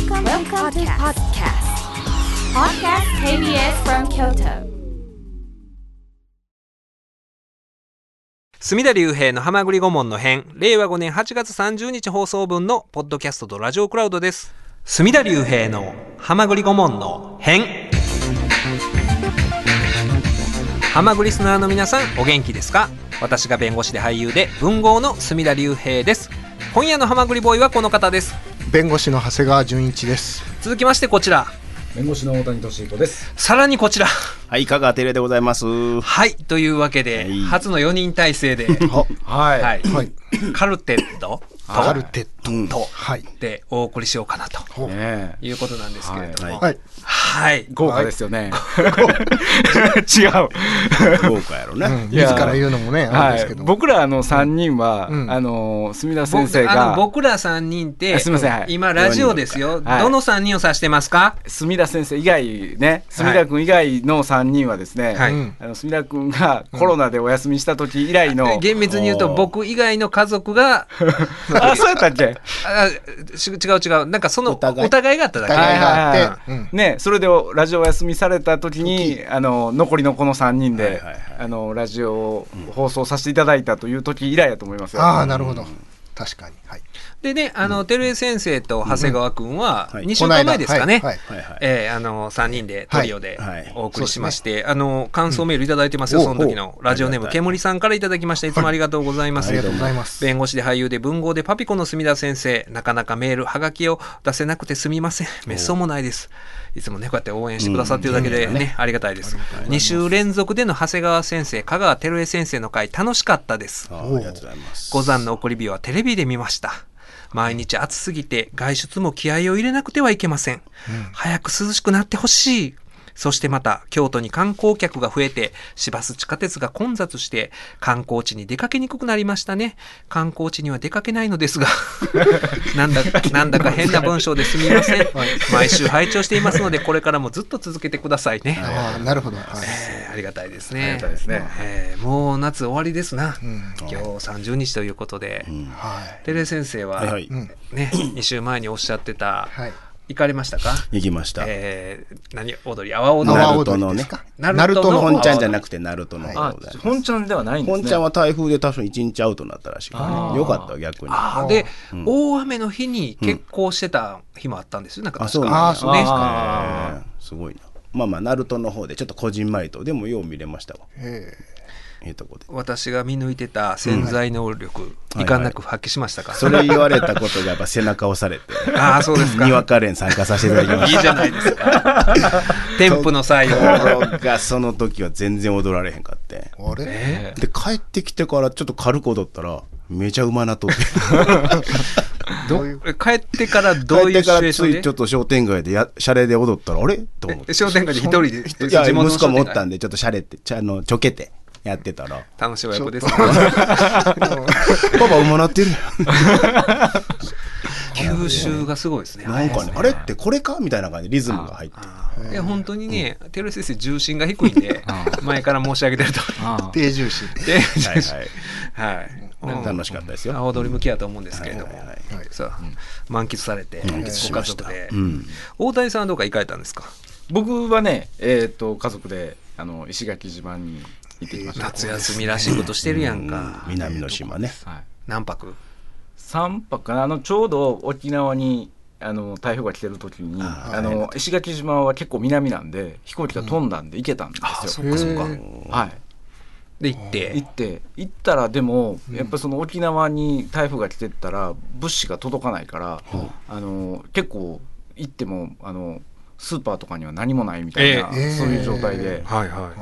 Welcome, Welcome to podcast. Podcast. KBS from Kyoto. 隅田隆平の浜栗顧問の編令和5年8月30日放送分のポッドキャストとラジオクラウドです。隅田隆平の浜栗顧問の編浜栗リスナーの皆さんお元気ですか？私が弁護士で俳優で文豪の隅田隆平です。今夜の浜栗ボーイはこの方です弁護士の長谷川純一です。続きましてこちら弁護士の大谷俊彦です。さらにこちらはい、香川照江でございます？はいというわけで、はい初の4人体制で、はい。はい、はい。カルテットカルテット。うん。とはい。でお送りしようかなと。いうことなんですけれども、はい。はい。はい。豪華ですよね。違う。豪華やろな。うん。いや。自ら言うのもね、あれですはいけ。ど。僕らあの三人は、うん。あの墨田先生がの僕ら3人って、あすみません。はい。今ラジオですよ、はい。どの3人を指してますか？墨田先生以外ね、墨田君以外の三人はですね、はい。うん。あの墨田君がコロナでお休みした時以来の、厳密に言うと僕以外の家族が あそうやったっけ？あし違う違うなんかそのおお互い互いがあっただけ、互いがあってうんね、それでラジオお休みされた時にあの残りのこの3人で、はいはいはいあのラジオを放送させていただいたという時以来だと思いますよ。ああ、なるほど。確かに。はい。でねあの照江先生と長谷川君ははい。2週間前ですかね。えーあの3人でトリオでお送りしまして、あの感想メールいただいてますよ、うん。その時のラジオネーム煙さんからいただきました。いつもありがとうございます、ありがとうございます。弁護士で俳優で文豪でパピコの墨田先生。なかなかメールはがきを出せなくてすみません。めっそうもないです。いつもねこうやって応援してくださってるだけでね、ありがたいです。2週連続での長谷川先生香川照江先生の回楽しかったです。あありがとうございます。五山の送り火はテレビで見ました毎日暑すぎて外出も気合を入れなくてはいけません、早く涼しくなってほしいそしてまた京都に観光客が増えて市バス地下鉄が混雑して観光地に出かけにくくなりましたね。観光地には出かけないのですが なんだなんだか変な文章ですみません。毎週拝聴していますのでこれからもずっと続けてくださいね、ああ、なるほど。はい。えーありがたいですありね。えーもう夏終わりですな、ん。今日30日ということで、はい。テレ先生は、はい。ね、2週前におっしゃってた、はい。行かれましたか？行きました。えー、何踊り阿波踊り阿波ナルトのね踊りですか。ナルトの本ちゃんじゃなくてナルトの。本ちゃんではないんですね。本ちゃんは台風で多分1日アウトになったらしいね。よかったわ逆に。あーで、大雨の日に結婚してた日もあったんですよ、なんかかそうなんあーそうですかね。すごいな。まあまあ、ナルトの方でちょっとこじんまりと、でもよう見れましたわ。えええとこで。私が見抜いてた潜在能力、うん。いかんなく発揮しましたか、それ言われたことがやっぱ背中押されて、ああそうですか。にわか連参加させていただきました。いいじゃないですか。添付の際とをころがその時は全然踊られへんかって。え。あれ？えで帰ってきてからちょっと軽く踊ったらめちゃうまなと。っ てど帰ってからどういうシチュエーションで？ついちょっと商店街でやシャレで踊ったらあれ？と思って。え商店街で一人でいや地元の息子もおったんでちょっとシャレってちゃあのちょけてやってたら楽しい親子です。ね パパうまなってる吸収 がすごいですね。なんかねあれってこれかみたいな感じでリズムが入っていや本当にね、テル先生重心が低いんで、前から申し上げてると。あ低重心。で、はいはい、うん楽しかったですよ。阿波踊り向きやと思うんですけれども、満喫されて、満喫しご家ましで、うん。大谷さんはどうか行かれたんですか？僕はね、えっ、と家族であの石垣島に行ってきました。夏休みらしいことしてるやんか、南の島ね。はい。何泊？三泊かな。あのちょうど沖縄にあの台風が来てる時にああの石垣島は結構南なんで飛行機が飛んだんで行けたんですよ。あそっかそっか。へはい。で行って。行って。行ったらでもやっぱその沖縄に台風が来てったら物資が届かないから、あの結構行ってもあのスーパーとかには何もないみたいな、ええ。そういう状態で、はいは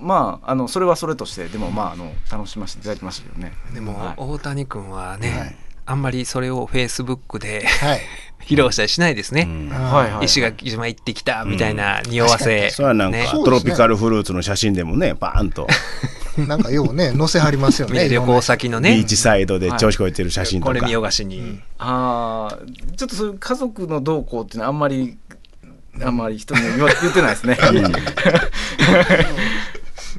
まああのそれはそれとしてでもまああの楽しませていただきましたけどね。いでも、はい。大谷君はね、はい。あんまりそれをフェイスブックではい。披露したりしないですね、うん。はいはい。石垣島行ってきたみたいな匂わせ、それはなんかねトロピカルフルーツの写真でもねバーンと。なんかようね、載せはりますよね。旅行先のね。ビーチサイドで調子こいてる写真とか。これ見よがしに、ああちょっとそういう家族の動向っていうのはあんまりあんまり人に言わ言ってないですね。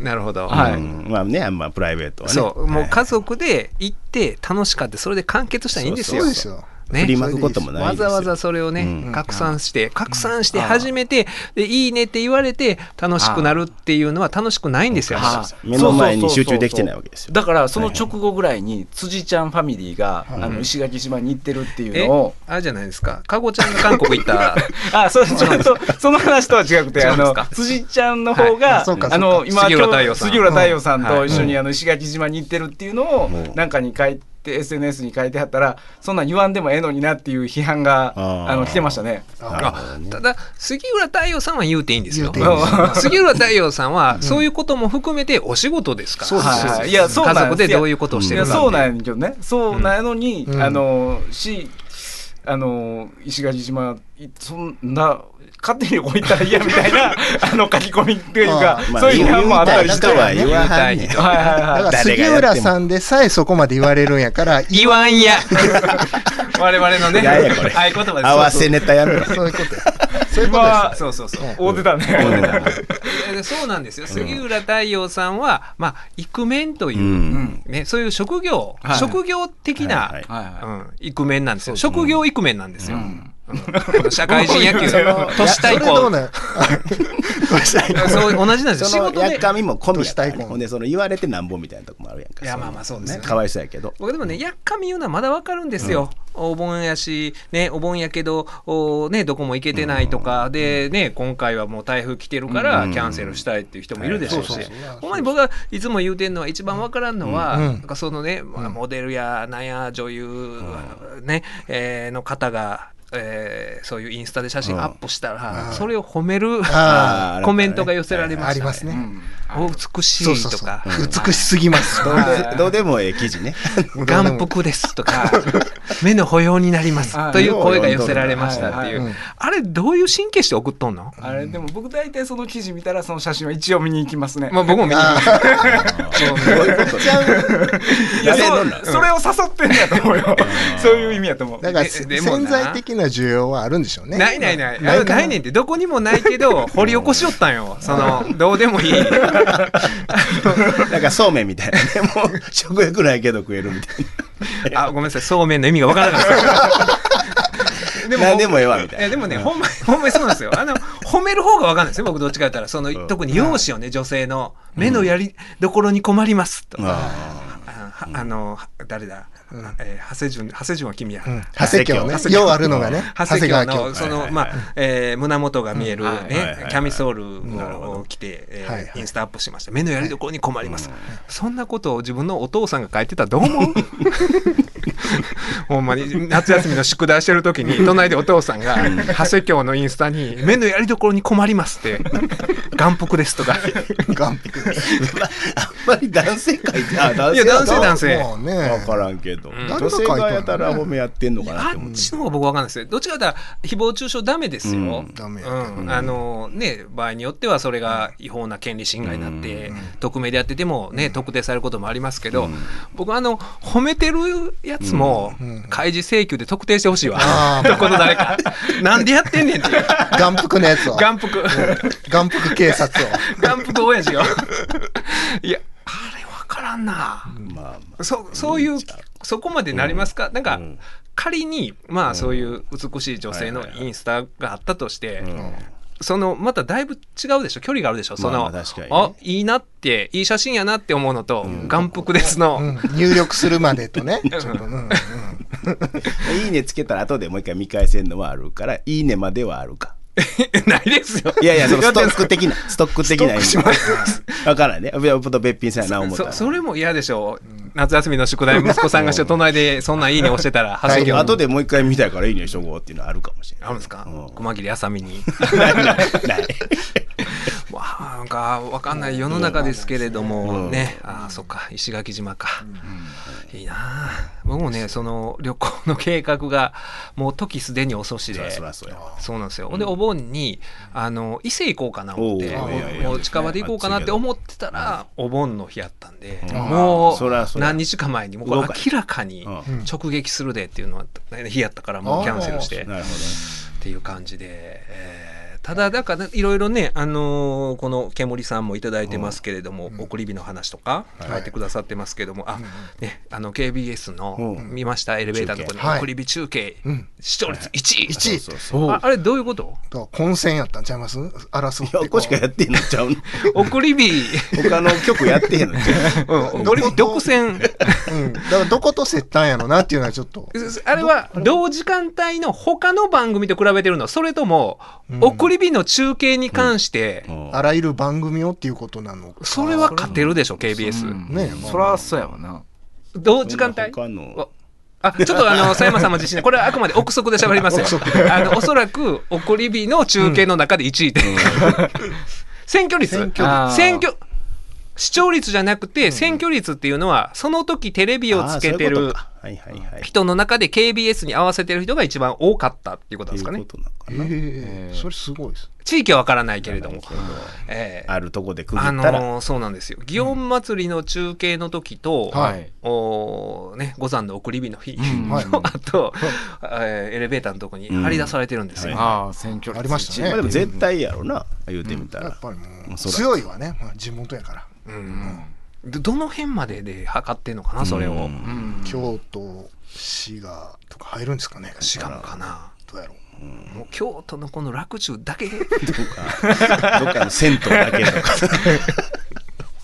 なるほど、はい。うん。まあねあんまプライベートはね。そう。もうはい。家族で行って楽しかってそれで完結したらいいんですよ。そうですよ。ね。振りまくこともないですよ。わざわざそれをね、うん。拡散して拡散して初めてでいいねって言われて楽しくなるっていうのは楽しくないんですよ。あ目の前に集中できてないわけですよ。だからその直後ぐらいに辻ちゃんファミリーが、あの石垣島に行ってるっていうえのを、あれじゃないですか。かごちゃんが韓国行った。あ、それちょっと、その話とは違くて、あの辻ちゃんの方はい。が、あの、今、杉浦太陽さん。杉浦太陽さんと一緒うん。に、あの、石垣島に行ってるっていうのをうん、なんかに書いて、SNS に書いてあったら、そんなん言わんでもええのになっていう批判が、あの、来てましたね。あただ杉浦太陽さんは言うていいんですよ。杉浦太陽さんはそういうことも含めてお仕事ですから、そうです。はい。はいいや、そう家なん族でどういうことをしていや、るかそうなんやけどね。そうなのに、うん。あの、し、あの、石垣島、いそんな、勝手に置いたら嫌みたいな、あの、書き込みっていうかあ、まあそういう批判もあったりして。言わはんねん言い。はいはいだはいから杉浦さんでさえそこまで言われるんやから、言わんや。我々のね合言葉です合わせネタやめろ。そういうことや。そういうことまあ。そうそうそう。大手だね。そうなんですよ。杉浦太陽さんは、まあ、イクメンという、うん。ね、そういう職業、はい。職業的な、はいはいうん、イクメンなんですよ。職業イクメンなんですよ、うん 社会人野球。その都市対抗。そう同じなんですよ。仕事で。やっかみも込みでその言われてなんぼみたいなとこもあるやんか。いやまあまあそうですよね。かわいそうやけど。僕でもね、やっかみ言うのはまだわかるんですよ。お盆やし、ね、お盆やけど、おね、どこも行けてないとか、で、ね、今回はもう台風来てるからうん。キャンセルしたいっていう人もいるでしょうし。ほんまに僕はいつも言うてんのは一番わからんのは、うん。なんかそのね、まあモデルやなんや女優、ね、えーの方が、えーそういうインスタで写真アップしたら、うんそれを褒める コメントが寄せられました、ありますね。お美しそうそうそう。いとか、。美しすぎます。どうでどうでもええ記事ね。眼福ですとか 目の保養になりますはい。という声が寄せられましたっていう。あれどういう神経して送っとんの？あれ、でも僕大体その記事見たら、その写真は一応見に行きますね。まあ僕も見に行きましたどういうこといや誰のそう。それを誘ってんやと思うよ。そういう意味やと思う。だから潜在的な需要はあるんでしょうね。ないないない。ないかな。いねんってどこにもないけど掘り起こしよったんよ。そのどうでもいい。なんかそうめんみたいな。ねもう食欲ないけど食えるみたいあごめんなさい。そうめんの意味がわからなかった。な 何でもええわみたいな。でもね、ほんまに、ほんまにそうなんですよ。あの、褒める方がわかんないですよ。僕どっちか言ったら、その、うん。特に容姿をね、女性の、目のやりどころに困りますと。あああの、誰だ、えー長谷順、長谷順は君や。うん。長谷京ね。ようあるのがね。長谷川の、その、はいはいはい。まあ、えー胸元が見えるうん。ね、はいはいはいキャミソールを着て、えーはいはい。インスタアップしました。目のやりどころに困ります。そんなことを自分のお父さんが書いてたらどう思う？ほんまに、夏休みの宿題してる時に、隣でお父さんが、長谷京のインスタに、目のやりどころに困りますって、眼福ですとか。眼福。です。あんまり男性書いてあ男いや男性男性。もうね。分からんけど、ん。女性がやたら褒めやってんのかなっあて思って。っちの方が僕わかんないですよ。どっちかというと、誹謗中傷ダメですよ。うん。ダメやうん、あのね、場合によってはそれが違法な権利侵害になって、匿名でやってても、ね、特定されることもありますけど、僕あの褒めてるやつも開示請求で特定してほしいわ、あー。どこの誰か。なんでやってんねんっていう。眼福のやつを。眼福。眼福警察を。眼福親父よいやあれ分からんな、まあまそそういうそこまでなりますか、なんか、うん。仮にまあそういう美しい女性のインスタがあったとして、うん。そのまただいぶ違うでしょ？距離があるでしょ？その、まあまあいいなっていい写真やなって思うのと、眼福ですの、うん。入力するまでとね。いいねつけたら後でもう一回見返せるのはあるからいいねまではあるか ないですよ。いやいやそのストック的なストック的な意味。分からんね。別品さやな思ったら。そそれも嫌でしょ。夏休みの宿題息子さんがして隣でそんなんいいね押してたらは後でもう一回見たいからいいねしとこうっていうのはあるかもしれない。あるんですか？うん。熊切あさみに。ないないないなんかわかんない世の中ですけれどもうん。ね、ああそっか。石垣島か、いいな。あ僕もねその旅行の計画がもう時すでに遅しそでらそうなんですよ、ほんでお盆にあの伊勢行こうかな思ってもう近場で行こうかなって思ってたらお盆の日やったんで、うん。もうら何日か前にもう明らかにうん。直撃するでっていうのは日やったからもうキャンセルして。っていう感じで、えーただだからいろいろね、あのーこの煙さんもいただいてますけれども、送り火の話とか書いてくださってますけども、あ、ね、あの KBS の、うん。見ましたエレベーターのところに、送り火中継、うん。視聴率1位、1位。そうそうああれどういうこと？だから混戦やったんちゃいます？争っていやここしかやってへんのちゃうの？送り火、他の曲やってへんのちゃう？うん、送り火独占。うん。だからどこと接ったんやろなっていうのはちょっと。あれは同時間帯の他の番組と比べてるの。それとも、送り火の中継に関して、うん。あらゆる番組をっていうことなのか。それは勝てるでしょ KBS、うん。ねそらそうやわな。同時間帯？他の。あちょっとあの 佐山さんも自信これはあくまで憶測で喋りますよ。あのおそらく送り火の中継の中で1位で、選挙率。選挙率。選挙視聴率じゃなくて選挙率っていうのはその時テレビをつけてる人の中で KBS に合わせてる人が一番多かったっていうことですかね。っていうことなのかえなえそれすごいです。地域は分からないけれども、ええあるとこでくぐっあたら。のーそうなんですよ。祇園祭りの中継の時と、はい。おーね、五山の送り火の日。ん。はい。の後、えーエレベーターのとこに張り出されてるんですよ。うんああ選挙率。ありましたね。まあでも絶対やろな言うてみたら。やっぱりもう強いわね。まあ地元やから。うんでどの辺までで測ってんのかなそれを、うん。うん京都、滋賀とか入るんですかね。違うかな。どうやろう。もう京都のこの洛中だけ？どっか。どっかの銭湯だけとか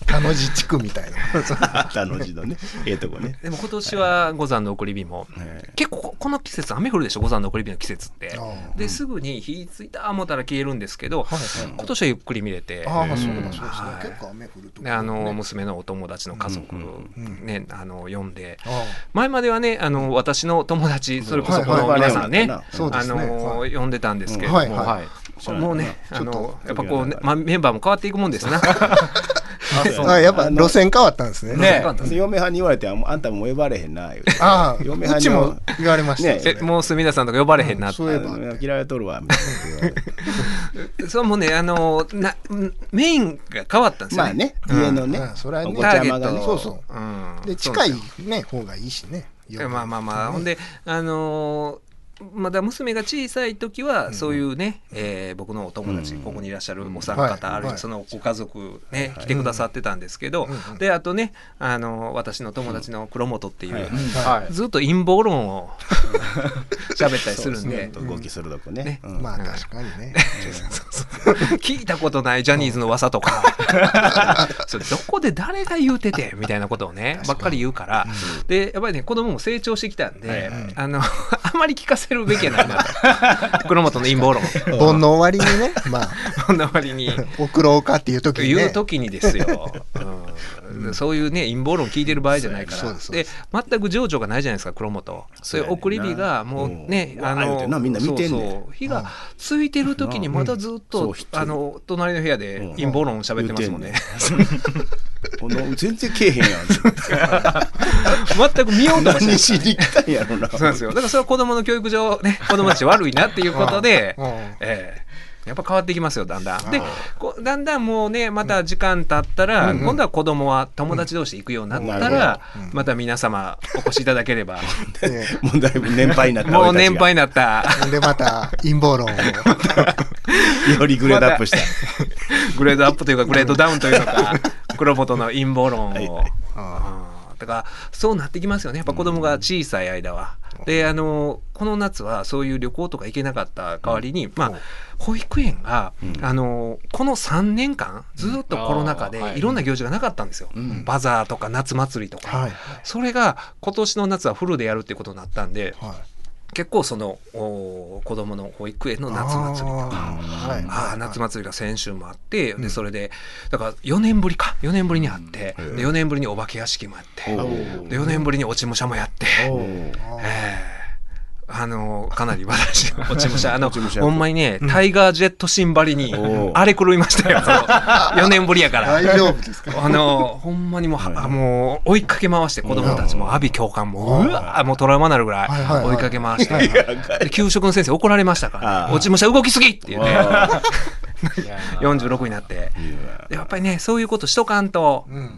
田の字地区みたいな。あったの字のね。ええとこね。でも今年は五山の送り火も、はい。結構ここの季節雨降るでしょ？五山の送り火の季節って。ああ。ですぐに火ついた思ったら消えるんですけど、はいはい。今年はゆっくり見れてああ、そうだ、うんそうですねは。い。結構雨降るとこであのね娘のお友達の家族、うんうんねあの呼んで。あ前まではねあの私の友達それこそこのはい皆さんね、はいあそうですね。のはい。呼んでたんですけれども、はい。はいはい。もうねあのやっぱこう、ねまあ、メンバーも変わっていくもんですな。ああ、やっぱ路線変わったんですね。ね。嫁はんに言われてああんたもう呼ばれへんな言う。てああ、嫁はうんちもに言われました。ね。えもうすみださんとか呼ばれへんなって、そういえば。あ嫌われとるわみたいな そうもうねあのなメインが変わったんですよね。まあね家のね。うん。それはねお子ちゃまがね。そうそう。うん、で、近いね、方がいいしね。まあまあまあ、ほんで、あのーまだ娘が小さい時はそういうね、えー僕のお友達、うん。ここにいらっしゃるお三はい方、あるい。ははい。そのご家族ね、来てくださってたんですけど、うん。であとね、あのー私の友達の黒本っていう、はい。はい。ずっと陰謀論を 喋ったりするんで。ちょっと動き鋭くね。ね。うん。まあ確かにね。聞いたことないジャニーズの噂とか。それどこで誰が言うててみたいなことをねばっかり言うから、でやっぱりね子供も成長してきたんで、はい。はい。あの あまり聞かせるべきやな。いなと黒本の陰謀論。煩悩割にね、まあ、こんな割に。送ろうかっていう時にね。言う時にですよ、うんそういうね陰謀論聞いてる場合じゃないから。で全く情緒がないじゃないですか黒本そういう送り火がもうねうん。あわー言うてなみんな見てんね火がついてる時にまだずっそとうあの隣の部屋で陰謀論喋ってますもんね。この全然けえへんやん。全く見ようともししに来たんやろな。そうなんですよ。だからそれは子供の教育上ね子供たち悪いなっていうことでうん。うん。ええやっぱ変わってきますよだんだん。でだんだんもうねまた時間経ったら、うん今度は子供は友達同士で行くようになったうん。ら、なるほど。また皆様お越しいただければ。ね。もうだいぶ年配になったもう年配になった。で、また陰謀論を。よりグレードアップした。グレードアップというかグレードダウンというのか黒本の陰謀論を。はいはい。うんだからそうなってきますよねやっぱ子供が小さい間は。であのこの夏はそういう旅行とか行けなかった代わりに、まあ、保育園が、うんあのこの3年間ずっとコロナ禍でいいろんな行事がなかったんですよ。んバザーとか夏祭りとか。はい。それが今年の夏はフルでやるってことになったんではい。結構そのお子供の保育園の夏祭りとか。あーはい。ああ夏祭りが先週もあって、でそれでだから4年ぶりか。4年ぶりにあって、で4年ぶりにお化け屋敷もやって、おで4年ぶりに落ち武者もやって、おええあのかなり私 落ち武者。あのほんまにねタイガージェットシンバリにおう荒れ狂いましたよ。4年ぶりやから。大丈夫ですか？あのほんまにもうは、もう追いかけ回して子供たちも阿鼻教官もうわもうトラウマになるぐらはい追いかけ回して、で給食の先生怒られましたから、あね、落ち武者動きすぎって言ってあ。46になって。でやっぱりねそういうことしとかんと、うん。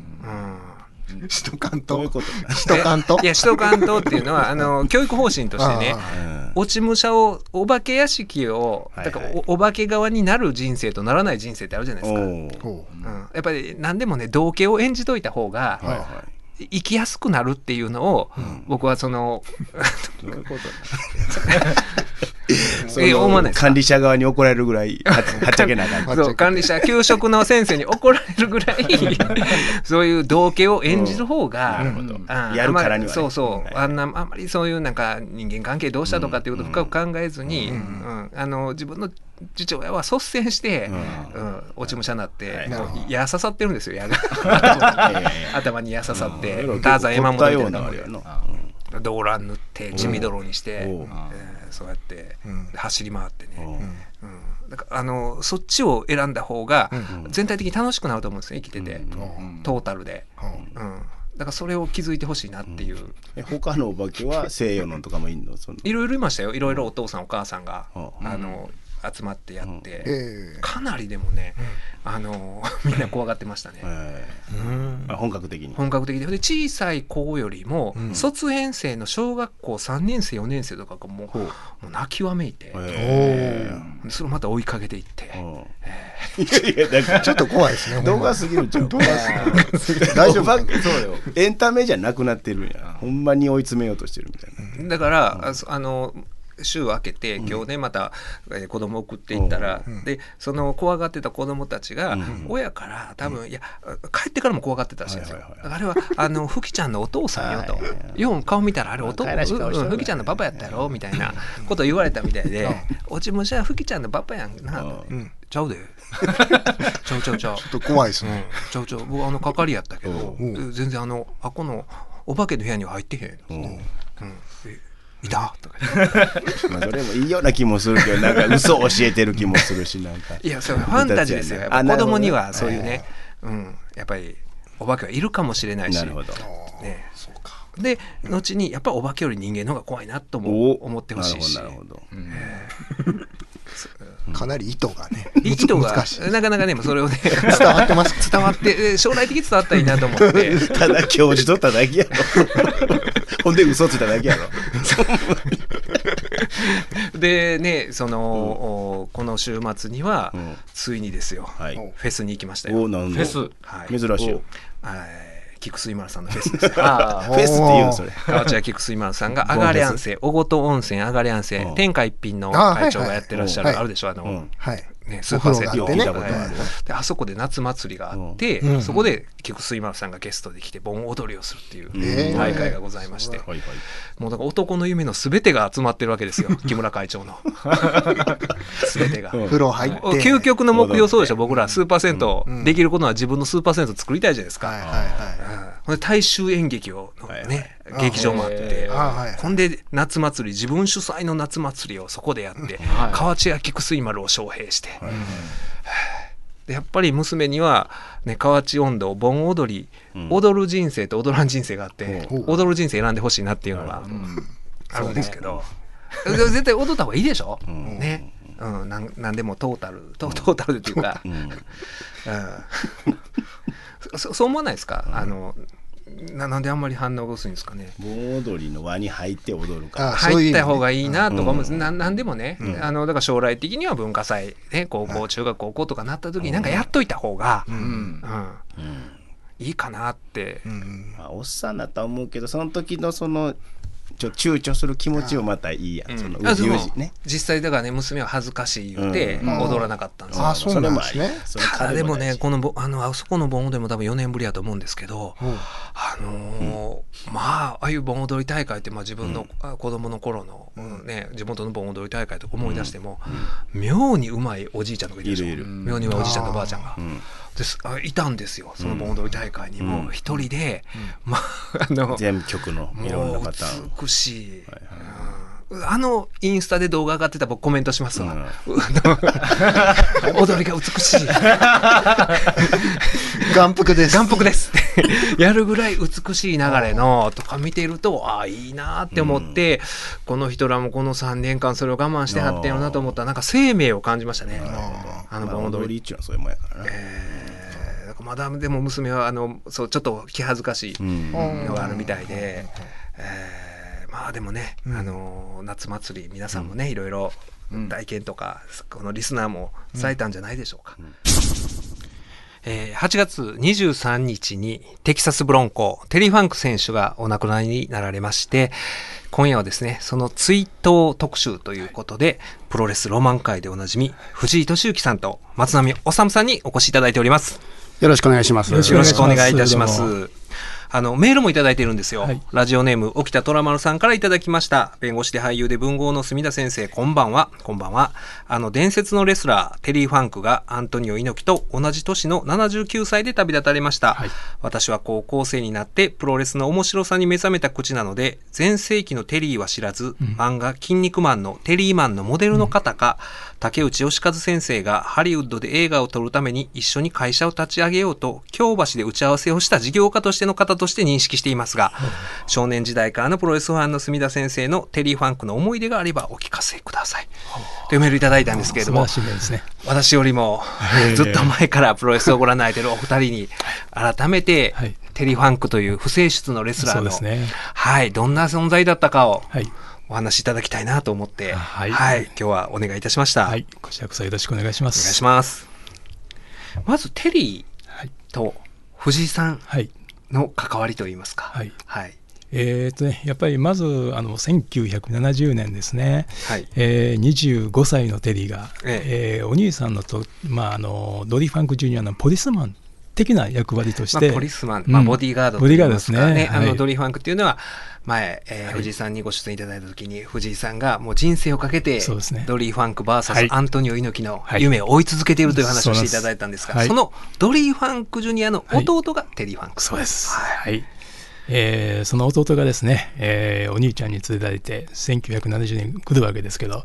うん、首都関東。どういうこと？首都関東。いや、首都関東っていうのは、あの、教育方針としてね落ち武者を、お化け屋敷を、だからおお化け側になる人生とならない人生ってあるじゃないですか。おう。ん、やっぱり何でもね、道家を演じといた方が、はいはい。生きやすくなるっていうのを、僕はその、どういうこと え思管理者側に怒られるぐらいは はっちゃけなあかん。そう管理者、給食の先生に怒られるぐらい、そういう道家を演じる方が、やるからにはね。そうそう、はい。あんなあんまりそういうなんか人間関係どうしたとかっていうことを深く考えずに、うんあの自分の父親は率先して、うん。落ち武者になって、矢刺さってるんですよ矢が頭に矢刺さって、ターザン山本みたいな動乱塗って地味泥にして、そうやって、走り回ってね、うん。うん。だからあのそっちを選んだ方がうん。全体的に楽しくなると思うんですよ生きてて、うん。トータルで、ううん、だからそれを気づいてほしいなっていう、え他のお化けは西洋のとかもいんの？その。いろいろいましたよ。いろいろお父さんお母さんが、うん。あの集まってやって、ええ。かなりでもね、あの みんな怖がってましたね。えうん。ーあ本格的に。本格的で。で小さい子よりも、うん。卒園生の小学校3年生4年生とかがもう,、もう泣きわめいて、えおそれをまた追いかけていって、ーうん。いやいやちょっと怖いですね。動画すぎるんちゃう。動画すぎる。大丈夫。そうよ。エンタメじゃなくなってるんや。ほんまに追い詰めようとしてるみたいな。だから、あの週明けて今日ねまた、えー子供送っていったら、でその怖がってた子供たちが、うん親から多分、いや帰ってからも怖がってたらしあれはあの ふきちゃんのお父さんよと。よう顔見たらあれお父可愛らしい顔してるうんふきちゃんのパパやったやろみたいなこと言われたみたいで「おちもじゃあふきちゃんのパパやんな」うん。ちゃうで。ちゃうちゃうちゃう。ちょっと怖いですうんね。ちゃうちゃう。僕あの係やったけどうん。全然あのあこのお化けの部屋には入ってへん、うん。うん。えいた？とか。まあそれもいいような気もするけどなんか嘘を教えてる気もするしなんか。いやそれファンタジーですよ。やっぱあ子供にはそういうね、うん、やっぱりお化けはいるかもしれないし。なるほど。ね、そうか。で後にやっぱお化けより人間の方が怖いなとも思ってほしいし。なるほどなるほど かなり意図がね。意図が難しい。なかなかねそれをね伝わってます。か伝わってえー将来的に伝わったらいいなと思って。ただ教授取っただけやろ。ほんで嘘ついただけやろ。でねその、おこの週末には、うん。ついにですよ、はい。フェスに行きましたよ。おなんでフェス。はい。珍しいよ。はい菊水丸さんのフェスです フェスっていうのそれ河内屋菊水丸さんが、アガレアンセ、小琴温泉アガレアンセう、ん。天下一品のあ会長がやってらっしゃる、あるでしょ、あの、うん。はい。ね、スーパーセットお風呂があってね。聞いたことある。はい。であそこで夏祭りがあって、うん。そこで菊水丸さんがゲストで来て盆踊りをするっていう大会がございまして、はいはいもうだから男の夢のすべてが集まってるわけですよ 木村会長の。すべてが。うん。風呂入って。究極の目標そうでしょ僕らスーパー銭湯、うん。できることは自分のスーパー銭湯作りたいじゃないですか、大衆演劇をのはいね、はい劇場もあって、ほんで夏祭り自分主催の夏祭りをそこでやって、はい河内屋菊水丸を招聘して、でやっぱり娘には、ね、河内音頭盆踊り、うん踊る人生と踊らん人生があって、うん踊る人生選んでほしいなっていうのがあるんですけど、絶対踊った方がいいでしょ、んね、うん、なんなんでもトータルトトータルっていうか、うんそう思わないですか、あのななんであんまり反応が薄いんですかね。盆踊りの輪に入って踊るから。入った方がいいなとか思うんです、うん。ななんでもね、あのだから将来的には文化祭、ね、高校、中学高校とかなった時になんかやっといた方が、うん。うん。いいかなって、い。うん。まあ、おっさんだとは思うけどその時のそのちょ躊躇する気持ちもまたいいやん、そのあでもうじね。実際だからね娘は恥ずかしい言うてうん。踊らなかったんですよ、あそうなんですねただでもねこのぼあのあそこの盆踊りも多分4年ぶりやと思うんですけど、あのーまあああいう盆踊り大会って、まあ、自分の、あ子供の頃の、ね、地元の盆踊り大会とか思い出しても、妙にうまいおじいちゃんとかいるでしょ。いるいる。妙にうまいおじいちゃんとおばあちゃんが。うん。ですあいたんですよ。その盆踊り大会にも。一人で、まああの全曲のいろんなパターンもう美しい、うんあのインスタで動画上がってたら僕コメントしますわ、あの踊りが美しい。眼福です。眼福です。やるぐらい美しい流れのとか見てるとああいいなって思って、この人らもこの3年間それを我慢してはってんやろなと思ったらなんか生命を感じましたね。あのまあ盆踊りっていうのはそういうもんやからな、えーまだでも娘はあのそうちょっと気恥ずかしいうん。のがあるみたいで、えーまあでもね、あの夏祭り皆さんもね、いろいろ体験とか、このリスナーも伝えたんじゃないでしょうか。えー8月23日にテキサスブロンコ、テリー・ファンク選手がお亡くなりになられまして、今夜はですね、その追悼特集ということで、プロレスロマン界でおなじみ、藤井敏之さんと松並治さんにお越しいただいております。よろしくお願いします。よろしくお願いいたします。あの、メールもいただいてるんですよ。はいラジオネーム、沖田虎丸さんからいただきました。弁護士で俳優で文豪の墨田先生、こんばんは。こんばんは。あの、伝説のレスラー、テリー・ファンクがアントニオ猪木と同じ年の79歳で旅立たれました。はい私は高校生になってプロレスの面白さに目覚めた口なので、前世紀のテリーは知らず、漫画、筋肉マンのテリーマンのモデルの方か、竹内義和先生がハリウッドで映画を撮るために一緒に会社を立ち上げようと、京橋で打ち合わせをした事業家としての方として認識していますが、少年時代からのプロレスファンの墨田先生のテリー・ファンクの思い出があればお聞かせください。というメールいただいたんですけれども、ね。私よりもずっと前からプロレスをご覧にないるお二人に改めてはい。テリー・ファンクという不正出のレスラーの、はい、どんな存在だったかをはい。お話しいただきたいなと思って、はい今日はお願いいたしました。はい。こちらこそよろしくお願いします。お願いします。まずテリはい。ーと藤井さんはい。の関わりといいますか。はいはい。えーっとね、やっぱりまず、あの、1970年ですね。はい。えー、25歳のテリーが、ええーお兄さんのと、まあ、あのドリー・ファンク・ジュニアのポリスマン的な役割として、まあ、ポリスマン、うん。まあ、ボディーガードとボディーガードですね。ね、あのはい。ドリーファンクっていうのは、前、えーはい。藤井さんにご出演いただいたときに、藤井さんがもう人生をかけて、そうですね。ドリーファンクは VS い。アントニオ猪木のはい。夢を追い続けているという話をしていただいたんですが、そうなんです。そのドリーファンクジュニアの弟がテリーファンク。そうです。はい。はい。えーその弟がですね、えーお兄ちゃんに連れられて、1970年来るわけですけど、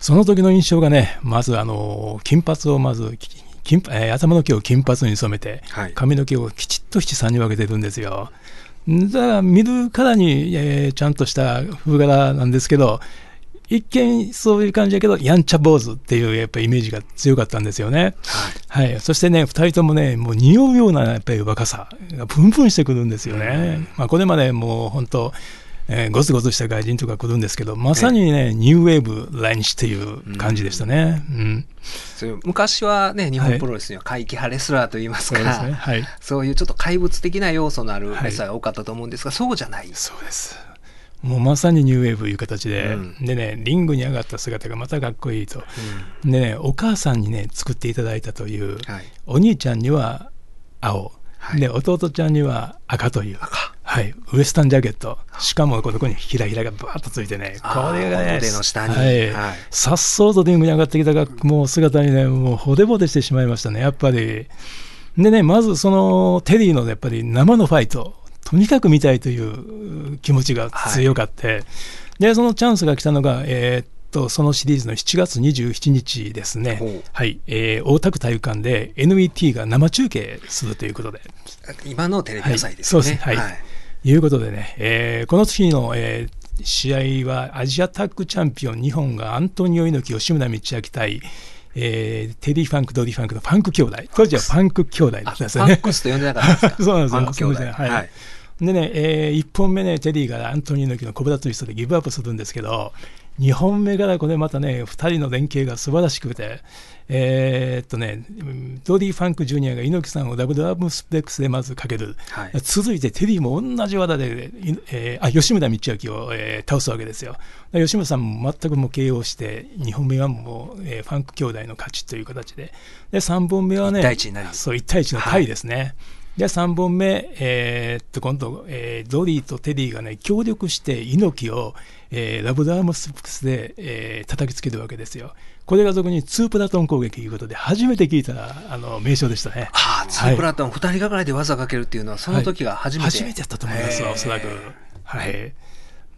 その時の印象がね、まずあの、金髪をまず、き金えー頭の毛を金髪に染めて、はい髪の毛をきちっと七三に分けてるんですよ。だから見るからに、えーちゃんとした風柄なんですけど、一見そういう感じだけど、やんちゃ坊主っていうやっぱりイメージが強かったんですよね。はい、そしてね、2人ともね、もう匂うようなやっぱり若さがプンプンしてくるんですよね。まあ、これまでもう本当、えーゴツゴツした外人とか来るんですけど、まさにね、ニューウェーブ来日っていう感じでしたね。うん。そういう昔はね、日本プロレスには怪奇派レスラーといいますか、そうですね。はい。そういうちょっと怪物的な要素のあるレスラーが多かったと思うんですが、そうじゃない。そうです。もうまさにニューウェーブいう形で、うん。でね、リングに上がった姿がまたかっこいいと。でね、お母さんにね、作っていただいたという、はい。お兄ちゃんには青、はい。で弟ちゃんには赤という、はい、ウエスタンジャケット、しかもここにひらひらがバーッとついてね、これがね、腕の下に。はい。はい。さっそうとリングに上がってきたが、もう姿にね、もうほでぼでしてしまいましたね、やっぱり。でね、まずそのテリーのやっぱり生のファイト、とにかく見たいという気持ちが強かって、で、そのチャンスが来たのが、えーっと、そのシリーズの7月27日ですね。はい、えー大田区体育館で NET が生中継するということで、今のテレビ朝日ですよね。はい。そうです。ねはいいうことでね、えーこの次の、えー試合はアジアタッグチャンピオン日本がアントニオ猪木吉村道明対、えーテリー・ファンク、ドリー・ファンクのファンク兄弟。当時はファンク兄弟あですね。ファンクスと呼んでなかったんですか？そうなんですよファンク兄弟。そうですねはいはい。でね、え1本目ね、テリーがアントニオ猪木のコブラツイストでギブアップするんですけど、2本目からこれまたね、2人の連携が素晴らしくて、えーっとね、うんドリー・ファンク・ジュニアが猪木さんをダブルアームスプレックスでまずかける、はい。続いてテリーも同じ技で、いえーあ吉村道明を、えー倒すわけですよ。で吉村さんも全くもう KO して、2本目はもう、えーファンク兄弟の勝ちという形で、で3本目はね、一対一になりそう1対1のタイですね。で3本目、えーっと今度、えードリーとテリーがね協力して猪木を、えーラブダームスプレックスで、えー叩きつけるわけですよ。これが俗にツープラトン攻撃ということで初めて聞いたあの名称でしたね。ああ、ツープラトン、二人がかりで技かけるっていうのは、その時が初めて。初めてやったと思いますおそらく。はい。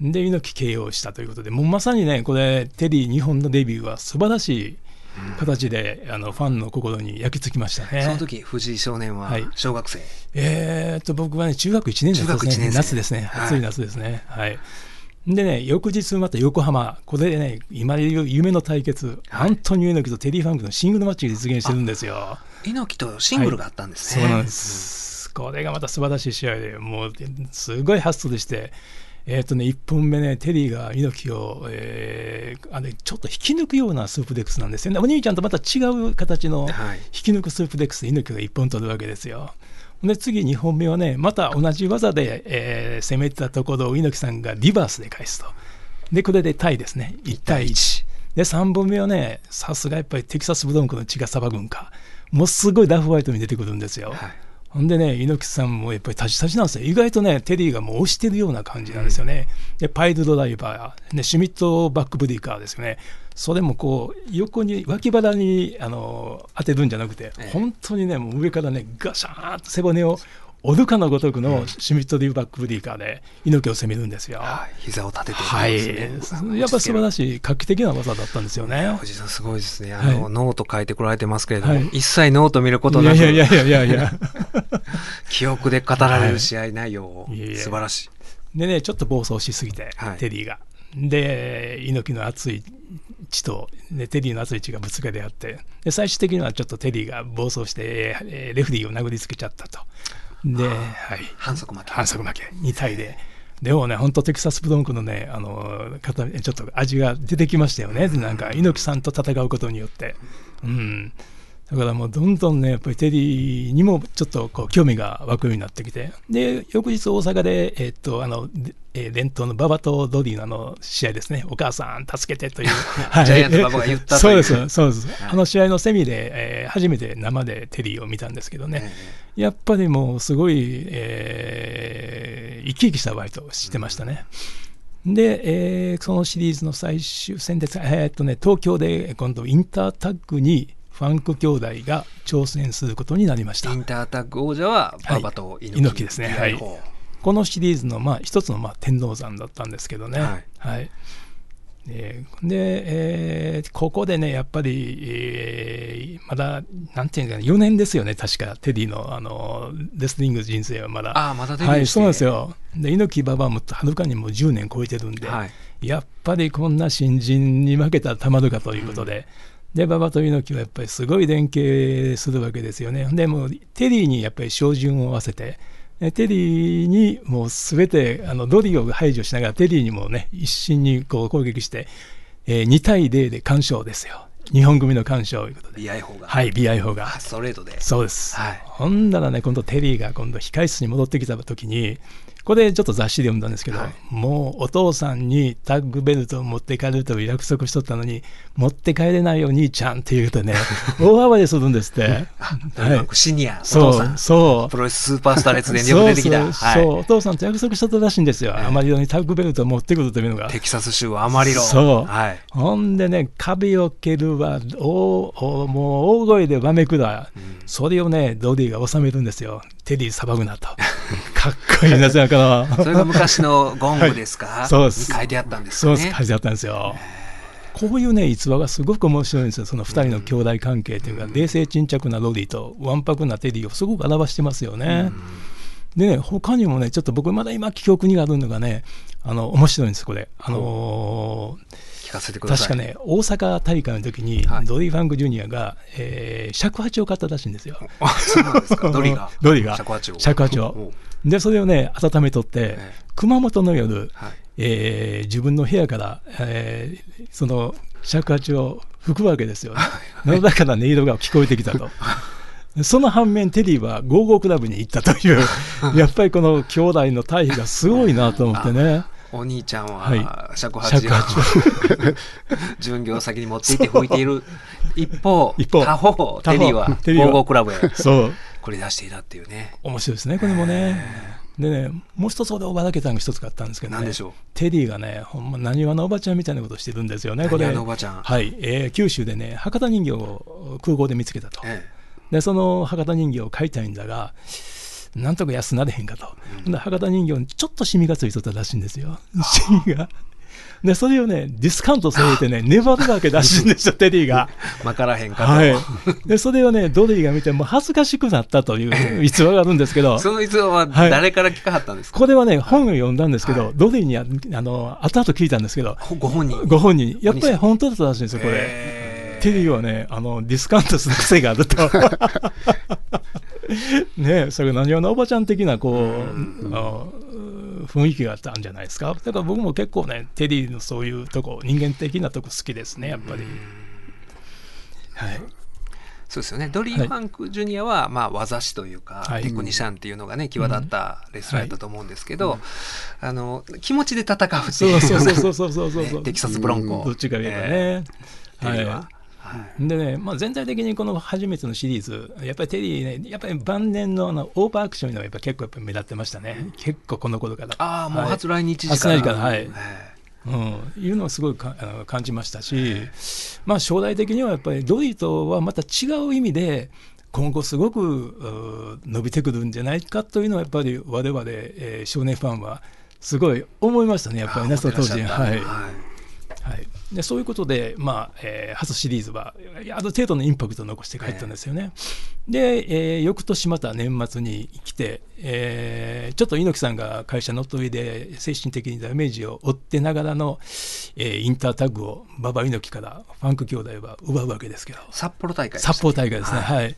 で、猪木 KO したということで、もうまさにね、これ、テリー日本のデビューは素晴らしい形で、あのファンの心に焼き付きましたね。その時、藤井少年ははい小学生。えーっと、僕はね、中学1年生ですね。中学一年生夏ですね。はい暑い夏ですね。はい。でね、翌日また横浜、これでね、今でいう夢の対決、アントニオ猪木とテリー・ファンクのシングルマッチが実現してるんですよ。猪木とシングルがあったんですね。そうなんです。これがまた素晴らしい試合で、もうすごい発想でして、えっ、とね、1本目ね、テリーが猪木を、えーあれちょっと引き抜くようなスープデックスなんですよね。お兄ちゃんとまた違う形のはい。引き抜くスープデックスで猪木が1本取るわけですよ。で次2本目はねまた同じ技で、えー攻めたところを猪木さんがリバースで返すと。でこれでタイですね。1対1で3本目はねさすがやっぱりテキサスブロンコの血が騒ぐんか。もうすごいラフホワイトに出てくるんですよ、はいほんでね、猪木さんもやっぱり立ち立ちなんですよ。意外とね、テリーがもう押してるような感じなんですよね。で、パイルドライバー、ね、シュミットバックブリーカーですよね。それもこう、横に、脇腹にあの当てるんじゃなくて、ええ本当にね、もう上からね、ガシャーンと背骨を折るかのごとくのシュミットリーバックブリーカーで猪木を攻めるんですよ。はい、膝を立ててはい、ですねやっぱ素晴らししい、画期的な技だったんですよね。藤井さんすごいですね。あの、はいノート書いてこられてますけれども、はい一切ノート見ることいなく、やいやいやいやいやいや。記憶で語られる試合内容を、はい素晴らしい。でね、ちょっと暴走しすぎて、はいテリーが。で、猪木の熱い血と、ね、テリーの熱い血がぶつかり合ってで、最終的にはちょっとテリーが暴走して、えーレフェリーを殴りつけちゃったと。で、はい、反則負け。反則負け、2対で。でもね、本当テキサスブロンコのね、あの、方ちょっと味が出てきましたよね。なんか、猪木さんと戦うことによって。うん。だからもうどんどんね、やっぱりテリーにもちょっとこう興味が湧くようになってきて、で、翌日大阪で、えっと、あの、でえー伝統の馬場とドディのあの試合ですね、お母さん助けてという。はジャイアント馬場が言ったという。そうです、そうです。はい。あの試合のセミで、えー初めて生でテリーを見たんですけどね、やっぱりもうすごい、えー生き生きしたバイトをしてましたね。で、えーそのシリーズの最終戦で、えーっとね、東京で今度インタータッグにファンク兄弟が挑戦することになりました。イ。ンタータッグ王者は馬場と猪木,、猪木ですね。はい。ほこのシリーズのまあ一つのまあ天王山だったんですけどね。はい。はい。えーで、えーここでね、やっぱり、えーまだ、なんていうんですかね、4年ですよね、確か、テディのあのレスリング人生はまだ。ああまだはい、そうなんですよ。で、猪木馬場もはるかにもう10年超えてるんで、はい。やっぱりこんな新人に負けたらたまるかということで、で、馬場と猪木はやっぱりすごい連携するわけですよね。でもう、テリーにやっぱり照準を合わせて、えテリーにもうすべてあのドリを排除しながら、テリーにもね、一心にこう攻撃して、えー2対0で完勝ですよ。日本組の完勝ということで。BI 法が、はい、BI 法が。ストレートでそうです。はいほんならね、今度テリーが今度控室に戻ってきた時に、これちょっと雑誌で読んだんですけど、はい。もうお父さんにタッグベルトを持って帰るという約束しとったのに、持って帰れないよ、兄ちゃんって言うとね、大暴れするんですって。とにかくシニア、おそう、そう。プロレススーパースター列伝によく出てきた。そうお父さんと約束しとったらしいんですよ。ええ。アマリロにタッグベルトを持ってくるというのが。テキサス州アマリロそう。はい、ほんでね、壁を蹴るわ、おおもう大声でわめくだ、それをね、ドディが収めるんですよ。テリー騒ぐなと。かっこいいな、じゃかそれが昔のゴングですか、はいそうですに書いてあったんですそうです、書いてあったんですよ。こういうね、逸話がすごく面白いんですよ。その二人の兄弟関係というか、冷静沈着なロディとわんぱくなテリーをすごく表してますよね。でね、他にもね、ちょっと僕まだ今記憶にあるのがね、あの、面白いんです、これ。あのー聞かせてください。確かね、大阪大会の時に、はい。ドリー・ファンク・ジュニアが、えー尺八を買ったらしいんですよ。あそうなんですか。ドリが。ドリが。尺八を。尺八を。おで、それをね、温めとって、ええ。熊本の夜、はい。えー自分の部屋から、えーその尺八を吹くわけですよ、ね。だから音色が聞こえてきたと。その反面、テリーはゴーゴークラブに行ったという、やっぱりこの兄弟の対比がすごいなと思ってね。お兄ちゃんははい。尺八 を、巡業先に持って行って吹いている。一方他方。テリーはテリーは。ゴーゴークラブへ。そう。繰り出していたっていうね。面白いですね、これもね。でね、もう一つ俺、おばだけたんが一つあったんですけどね、何でしょう？テリーがね、ほんま、なにわのおばちゃんみたいなことしてるんですよね、これ。はい、えー九州でね、博多人形を空港で見つけたと。え。で、その博多人形を買いたいんだが、なんとか安なれへんかと。で博多人形にちょっとシミがついとったらしいんですよ。シミが。でそれをね、ディスカウントされてね、粘るわけらしいんですよ、テリーが。まからへんかと、はい、でそれをね、ドリーが見て、もう恥ずかしくなったという逸話があるんですけど、その逸話は誰から聞かはったんですか、これはね、本を読んだんですけど、はいドリーにああの後々聞いたんですけど、ほご本人ご本人に、やっぱり本当だったらしいんですよ、これ。テリーはね、あのディスカウントする癖があると。ねそれ何ようなおばちゃん的なこう、あの雰囲気があったんじゃないですか。だから僕も結構ね、テリーのそういうとこ、人間的なとこ好きですね、やっぱり。はい。そうですよね。ドリー・ファンク・ジュニアは、まあ、技師というか、はい。テクニシャンっていうのがね際立ったレスラーだと思うんですけど、あの気持ちで戦うってそいううそうそうそうそうそうそう。ねテキサスブロンコ、どっちか言いでね、まあ、全体的にこの初めてのシリーズ、やっぱりテリーね、やっぱり晩年のあのオーバーアクションのがやっぱ結構やっぱ目立ってましたね、結構この頃から。ああもうはい。初来日時初来日からはい。えうん、いうのをすごいかあの感じましたし、まあ、将来的にはやっぱりドリーとはまた違う意味で、今後すごくう伸びてくるんじゃないかというのは、やっぱり我々、えー少年ファンはすごい思いましたね、やっぱりね、あその当時。はい。はい。はい、でそういうことで、まあえー初シリーズはある程度のインパクトを残して帰ったんですよね。で、えー翌年また年末に来て、えーちょっと猪木さんが会社乗っ取りで精神的にダメージを負ってながらの、えーインタータッグを馬場猪木からファンク兄弟は奪うわけですけど。札幌大会札幌大会ですね、ははい。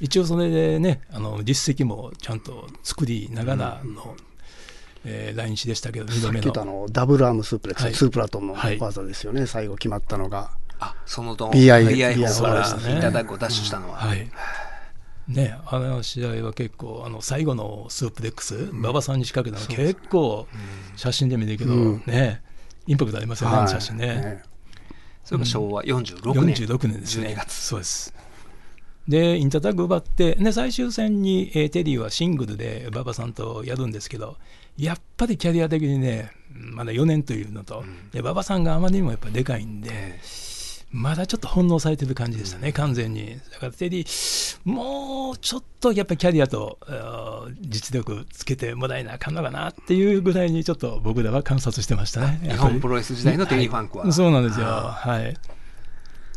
一応それでねあの実績もちゃんと作りながらの、えー来日でしたけど2度目の。さっき言ったあのダブルアームスープレックス、はい。ツープラトンのはい。技ですよね、最後決まったのが。あそのと BI BI 法からでしたねインタータッグをダッシュしたのは、はい。ね、あの試合は結構、あの最後のスープレックス、馬場さんに仕掛けたの、結構、写真で見るけど、うん。ね、インパクトありますよね、あの写真ね。ね。それが昭和46年、46年ですね。12月。そうです。で、インタータッグ奪って、で最終戦に、えーテリーはシングルで馬場さんとやるんですけど、やっぱりキャリア的にね、まだ4年というのと、で馬場さんがあまりにもやっぱでかいんで、えまだちょっと翻弄されてる感じでしたね、完全に。だからテリー、もうちょっとやっぱりキャリアと実力つけてもらえなあかんのかなっていうぐらいに、ちょっと僕らは観察してましたね。日本プロレス時代のテリー・ファンクは、はいそうなんですよ。あはい。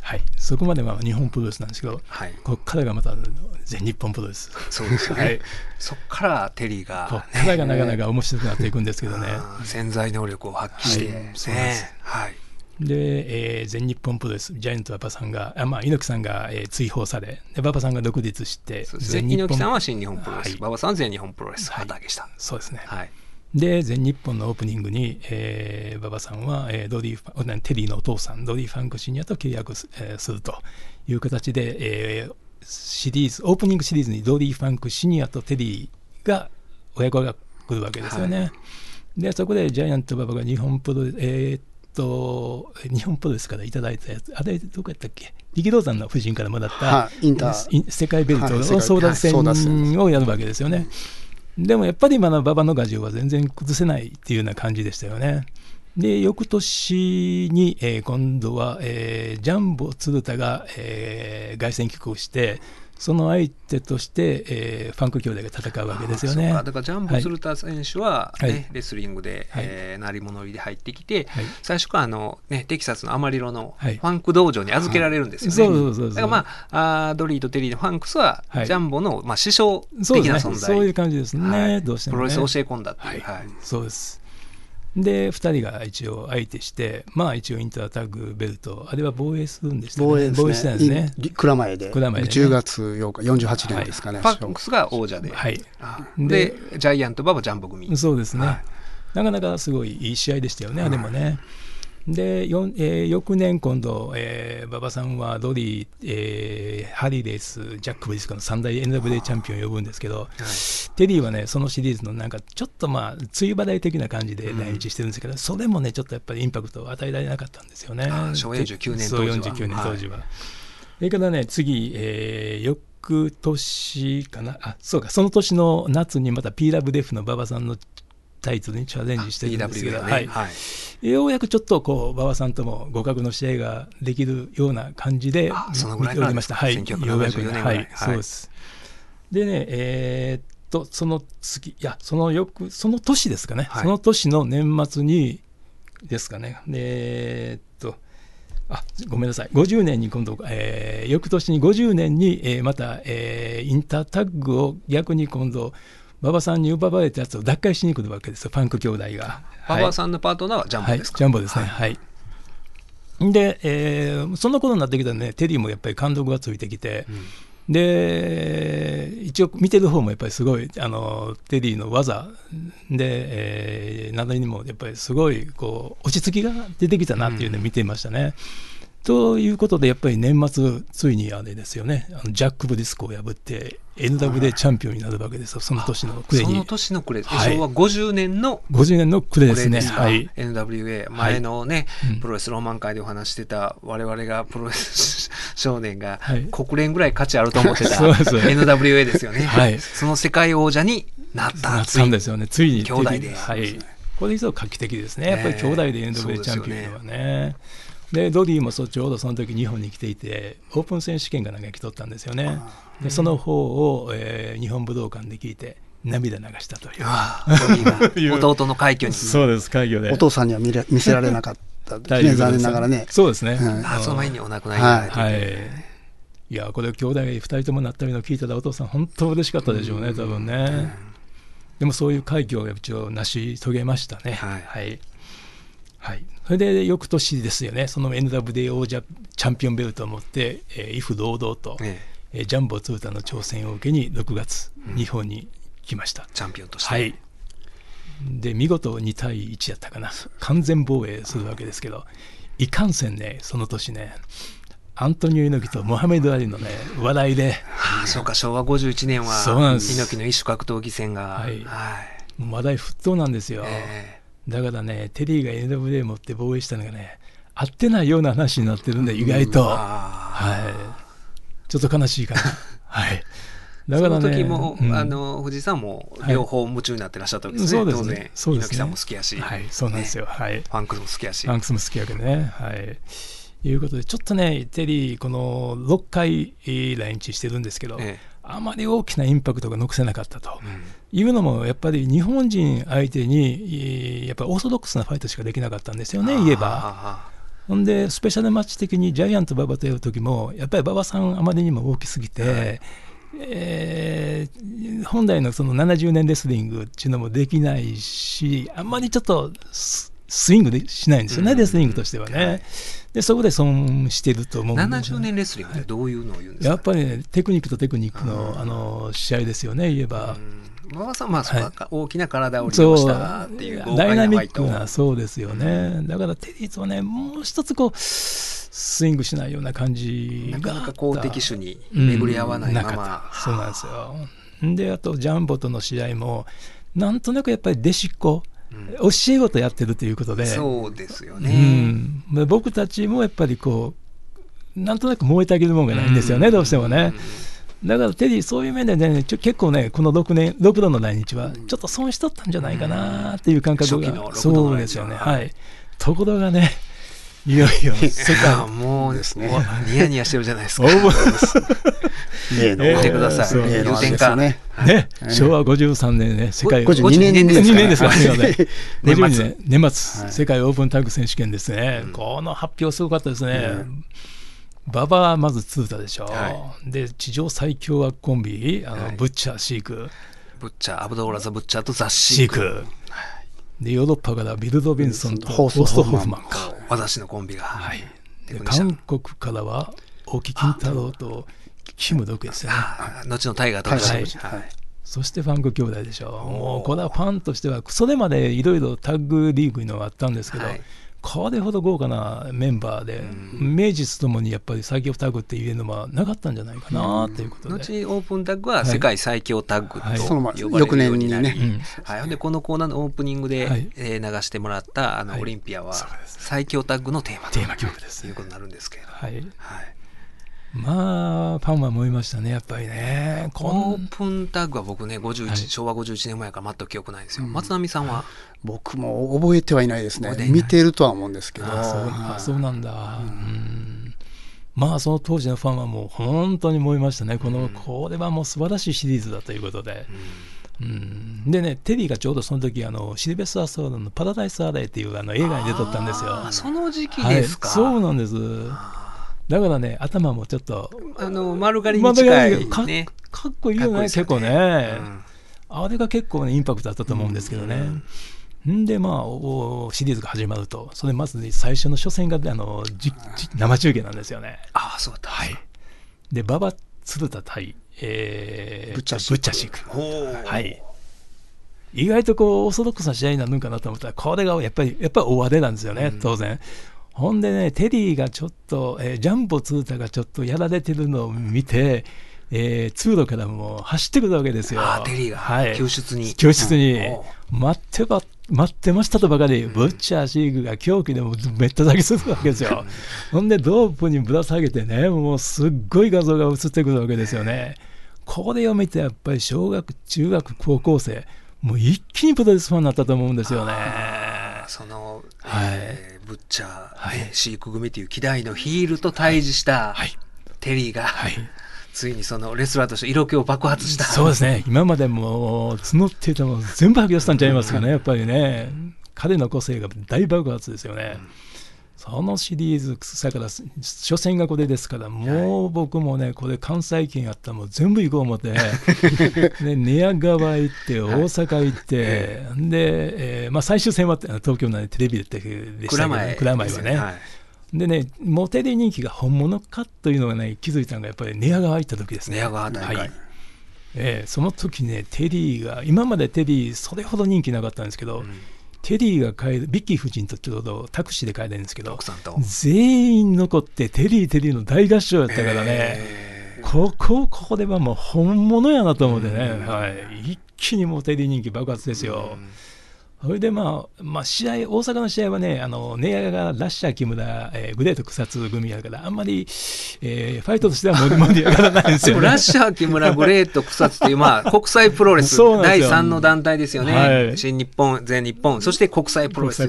はい。そこまでは日本プロレスなんですけど、はい。ここからがまた全日本プロレス。そうですよね、はい。そっからテリーが、ここからがなかなか面白くなっていくんですけどね。潜在能力を発揮して、はい。ねそうです。はい。で、えー全日本プロレス、ジャイアント馬場さんが、あまあ、猪木さんが、えー追放され、で馬場さんが独立して、そうですね。猪木さんは新日本プロレス、はい。馬場さんは全日本プロレス、はい。旗揚げした。そうですね。はい。で、全日本のオープニングに、えー馬場さんは、えードリーテリーのお父さん、ドリー・ファンクシニアと契約す,、えーするという形で、えーシリーズ、オープニングシリーズにドリー・ファンクシニアとテリーが、親子が来るわけですよね。で、そこでジャイアント馬場が日本プロ、えーっと、日本プロレスからいただいたやつ、あれ、どこやったっけ？力道山の夫人からもらった、はいインター。イン世界ベルトの争奪戦はい争奪戦をやるわけですよね。でもやっぱり今の馬場の牙城は全然崩せないっていうような感じでしたよね。で、翌年に、えー今度は、えージャンボ鶴田が、えー凱旋帰国して、その相手として、えーファンク兄弟が戦うわけですよね。だからジャンボ鶴田選手は、ねはいレスリングで、はいえー鳴り物入りで入ってきて、はい最初からあの、ね、テキサスのアマリロのフはいァンク道場に預けられるんですよね。だからまああードリーとテリーのファンクスは、はいジャンボの、まあ、師匠。的な存在そういう感じですね。はいどうしても、ね。プロレスを教え込んだっていう。はいはいそうです。で、2人が一応相手して、まあ一応インタータッグベルト、あれは防衛するんでしたね。防衛防衛してたんですね。い蔵前で。蔵前でね10月8日、48年ですかね。ファンクスが王者で、はい。でジャイアント馬場ジャンボ組。そうですね、はいなかなかすごいいい試合でしたよね、あれもね。で、よんえー翌年、今度、えー馬場さんはドリー、えーハリーレース、ジャック・ブリスコの三大 NWA チャンピオンを呼ぶんですけど、テリーはね、そのシリーズのなんか、ちょっとまあ、梅雨払い的な感じで来日してるんですけど、それもね、ちょっとやっぱりインパクトを与えられなかったんですよね。あ昭和49年当時は49年当時は。それからね、次、えー翌年かな、あそうか、その年の夏にまた P ラブデフの馬場さんのタイトルにチャレンジしてるんですけど、ね。はいはい。ようやくちょっとこう馬場さんとも互角の試合ができるような感じで見ておりました。はい、よう1974やくね、はいそうです。でね、えーっと、その次、いや、その翌、その年ですかね、はいその年の年末に、ですかね。でえーっとあごめんなさい、50年に今度、えー翌年に50年に、えーまた、えーインタータッグを逆に今度、馬場さんに奪われたやつを奪回しに来るわけですよ、パンク兄弟が。馬場さんのパートナーはジャンボですか、はい、ジャンボですね。はい。で、えーそんなことになってきたらね、テリーもやっぱり監督がついてきて、で、一応見てる方もやっぱりすごい、あの、テリーの技で、えー、何にもやっぱりすごい、こう、落ち着きが出てきたなっていうのを見ていましたね。ということで、やっぱり年末、ついにあれですよね、あのジャック・ブディスコを破って、NW でチャンピオンになるわけですよ、その年の暮れにその。年の暮れ、はい昭和50年の50年の暮れですね。これかはい。NWA、前のね、うんプロレスローマン会でお話してた、我々がプロレス少年がはい国連ぐらい価値あると思ってた そうです NWA ですよね。はいその世界王者になった。なったんですよね、ついに。兄弟ではい。これ以上画期的ですね。やっぱり兄弟で NWA チャンピオンはね。で、ドディもそうちょうどその時日本に来ていて、オープン選手権がなんか来とったんですよね。で、その方を、えー日本武道館で聞いて、涙流したという。ああドリーが 弟の快挙に。そうです、会議で。お父さんには見れ見せられなかった ですね、残念ながらね。そうですね。うんあその前にお亡くなりになられてて、はい。いや、これ、兄弟2人ともなったのを聞いたら、お父さん、本当嬉しかったでしょうね、多分ね。でもそういう快挙を一応成し遂げましたね。はいはい。はい。それで翌年ですよね、その NWA 王者チャンピオンベルトを持って、えー、威風堂々と、ええ。えージャンボツータの挑戦を受けに6月、日本に来ました。チャンピオンとして。はい。で、見事2対1やったかな、完全防衛するわけですけど、いかんせんね、その年ね、アントニオ猪木とモハメド・アリのね、話題で、ああそうか、昭和51年は、そうなんです。猪木の一種格闘技戦が、はい。はい。話題沸騰なんですよ。えだからね、テリーが NWA 持って防衛したのがね、合ってないような話になってるんで、意外と。あはい。ちょっと悲しいかな。はい。だそからね。の時も、うんあの藤井さんもはい両方夢中になってらっしゃったわけですね、そうですね当然、猪木さんも好きやし、はい、そうなんですよ。ねはい。ファンクも好きやし、ファンクスも好きやけどね。はい。いうことで、ちょっとね、テリー、この6回えー来日してるんですけど、えあまり大きなインパクトが残せなかったと。えうんいうのも、やっぱり日本人相手に、えーやっぱりオーソドックスなファイトしかできなかったんですよね、言えば。あほんで、スペシャルマッチ的にジャイアント馬場とやるときも、やっぱり馬場さんあまりにも大きすぎて、えー本来のその70年レスリングっていうのもできないし、あんまりちょっとススイングでしないんですよね、うん。レスリングとしてはね。で、そこで損してると思うんですよ70年レスリングってどういうのを言うんですか、やっぱりね、テクニックとテクニックのあの試合ですよね、言えば。馬場さんは、ま大きな体を利用したっていう豪ダイナミックな、そうですよね。だからテリーとはね、もう一つこう、スイングしないような感じがなかなか公的種にうん巡り合わないまま、なかった。そうなんですよ。で、あと、ジャンボとの試合も、なんとなくやっぱり弟子っ子、教え子とやってるということで、そうですようね、ん。で僕たちもやっぱりこう、なんとなく燃えてあげるものがないんですよね、どうしてもね。だからテリー、そういう面でね、ちょ結構ね、この6年、6度の来日は、ちょっと損しとったんじゃないかなっていう感覚が、初期の六度そうですよね、はい。ところがね、いよいよ世界、もうですねおニヤニヤしてるじゃないですか。例の えー見てください、そう。例のあれ言うてんかね。ね、昭和53年ね、世界を。52年です2年ですか。年末52年、年末、はい。世界オープンタッグ選手権ですね。この発表すごかったですね。馬場はまずツータでしょ、はで、地上最強はコンビ、あの、はい。ブッチャー、シーク、ブッチャーアブドーラザ・ブッチャーとザ・シシーーク。ク。で、ヨーロッパからビル・ロビンソンとホーストホフマンか。私のコンビが、はい。で韓国からは、大木金太郎とキム・ドクですよね。あ後のタイガーとかはい。はい。そしてファンク兄弟でしょ。もうこれはファンとしては、それまでいろいろタッグリーグのがあったんですけど、はいこれほど豪華なメンバーで、名実ともにやっぱり最強タッグっていうのはなかったんじゃないかなということで。後にオープンタッグは世界最強タッグはい。とそのま呼ばれるようになり、翌年にね。はい、でこのコーナーのオープニングで、はい。えー流してもらったあの、はい。オリンピアは最強タッグのテーマとテーマ曲です。いうことになるんですけれど、はい、はい、まあ、ファンは思いましたね、やっぱりね。オープンタッグは僕ね51、はい。昭和51年前から全く記憶ないんですよ、松並さんは？僕も覚えてはいないですね。見てるとは思うんですけど。あそうあそうなんだ、うん。まあその当時のファンはもう本当に思いましたね、このこれはもう素晴らしいシリーズだということで、うん、でね、テリーがちょうどその時あのシルベスター・ストーロンの「パラダイス・アレイ」っていうあの映画に出とったんですよ。その時期はい、ですか？そうなんです。だからね、頭もちょっと、あの、丸刈りに近いかね。かっこいいよね、かっこいいですよ結構ね、うんあれが結構ね、インパクトあったと思うんですけどね。んで、まあ、おシリーズが始まると、それまずね、最初の初戦があのじじ生中継なんですよね。ああ、そうだった。はい。で、馬場鶴田対、えー、ブッチャシークはい。意外とこうオーソドックスな試合になるのかなと思ったら、これがやっぱり、やっぱり大荒れなんですよね、当然。ほんでね、テリーがちょっと、えージャンボ鶴田がちょっとやられてるのを見て、えー通路からもう走ってくるわけですよ。テリーが。はい、救出に。救出に。うん。お待ってば待ってましたとばかり、ブッチャーシークが狂気でもめっただけするわけですよ。ほんで、ロープにぶら下げてね、もうすっごい画像が映ってくるわけですよね。これを見て、やっぱり小学、中学、高校生、もう一気にプロレスファンになったと思うんですよね。その、はい。えーブッチャー、はい。ね飼育組という希代のヒールと対峙したはい。テリーが、はい。ついにそのレスラーとして色気を爆発した。そうですね、今までも募っていたもの全部吐き出したんちゃいますかね、やっぱりね、彼の個性が大爆発ですよね。そのシリーズ、だから初戦がこれですから、もう僕もね、これ、関西圏やったらもう全部行こう思って、で 寝屋川行って、大阪行って、で、えーまあ、最終戦は東京の、ね、テレビででしたけど、蔵前はね。はい。でね、モテリ人気が本物かというのがね、気づいたのがやっぱり寝屋川行った時ですね。寝屋川大会。はい。えーその時ね、テリーが、今までテリー、それほど人気なかったんですけど、テリーが帰る、ビッキー夫人とちょうどタクシーで帰れるんですけど奥、さんと。全員残って、テリー、テリーの大合唱やったからね、えここ、ここではもう本物やなと思ってね、はい、一気にもうテリー人気爆発ですよ。それでまあ、まあ、試合、大阪の試合はね、あの、ネアがラッシャー木村、えーグレート草津組やから、あんまり、えーファイトとしては盛り 盛り上がらないんですよね。ラッシャー木村グレート草津という、まあ、国際プロレス第 そうなんですよ。3の団体ですよね、はい。新日本、全日本、そして国際プロレス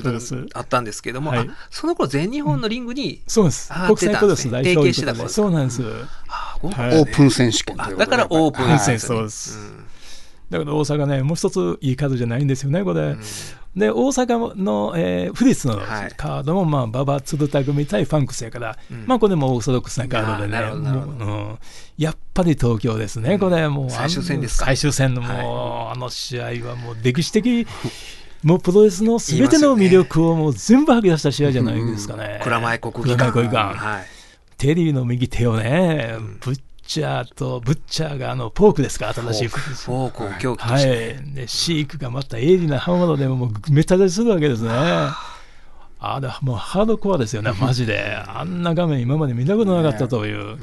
あったんですけども、はい。あその頃全日本のリングに、そうです。国際プロレス代表提携してたそうなんです。あ豪華はい。オープン選手権だからオープンはい。ですよねそうですだから大阪ね、もう一ついいカードじゃないんですよね、これ。で、大阪の、えーフリッツのはい。カードも、まあ、馬場鶴田組対ファンクスやから、ん。まあ、これもオーソドックスなカードでね、ううん。やっぱり東京ですね、これ、もう、最終戦ですか。最終戦のもう、あの試合はもう歴史的、もうプロレスのすべての魅力をもう全部吐き出した試合じゃないですかね。蔵前国技蔵前国技館。はい。テリーの右手をね、ブッチャーと、ブッチャーがあのポークですか、新しいフォークを狂気とはして、い、でシークがまた鋭利な刃物でもうめった出しするわけですね。あれもうハードコアですよね、マジで。あんな画面今まで見たことなかったという、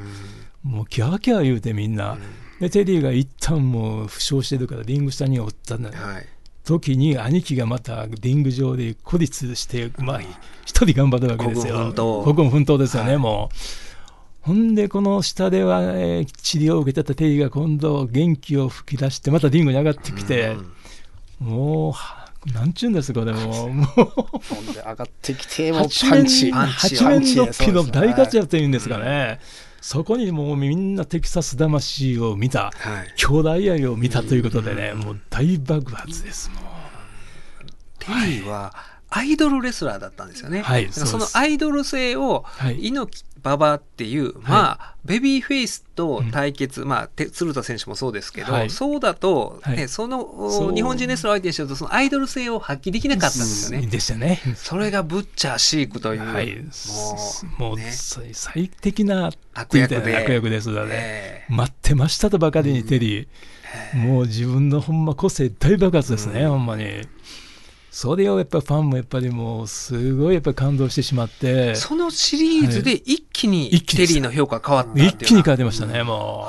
もうキャーキャー言うてみんな。で、テリーが一旦もう負傷してるからリング下におったんだはい。時に兄貴がまたリング上で孤立して、まあ、一人頑張るわけですよ。孤軍奮闘。孤軍奮闘ですよね、はい。もう。ほんで、この下では、えー治療を受けてたテリーが今度元気を吹き出して、またリングに上がってきて、もうは、なんちゅうんですか、これもう、もう、ほんで上がってきて、もう八パンチ。面パンチ八面六臂の大活躍というんですかね。そこにもうみんなテキサス魂を見た、はい兄弟愛を見たということでね、もう大爆発です、もう。テリーはアイドルレスラーだったんですよね。はいそのアイドル性をはい。猪木馬場っていう、まあ、ベビーフェイスと対決、まあ、て鶴田選手もそうですけど、はい。そうだと、ねはい。その日本人レスラー相手にしてると、そのアイドル性を発揮できなかったんですよね。でしたね。それがブッチャーシークという、はい、もう、ね。最最適な悪役で。悪役ですよね、え待ってましたとばかりにテリー、もう自分のほんま個性大爆発ですね、ほんまに。それをやっぱファンもやっぱりもうすごいやっぱ感動してしまって、そのシリーズで一気にテリーの評価変わった一気に変えてましたね、も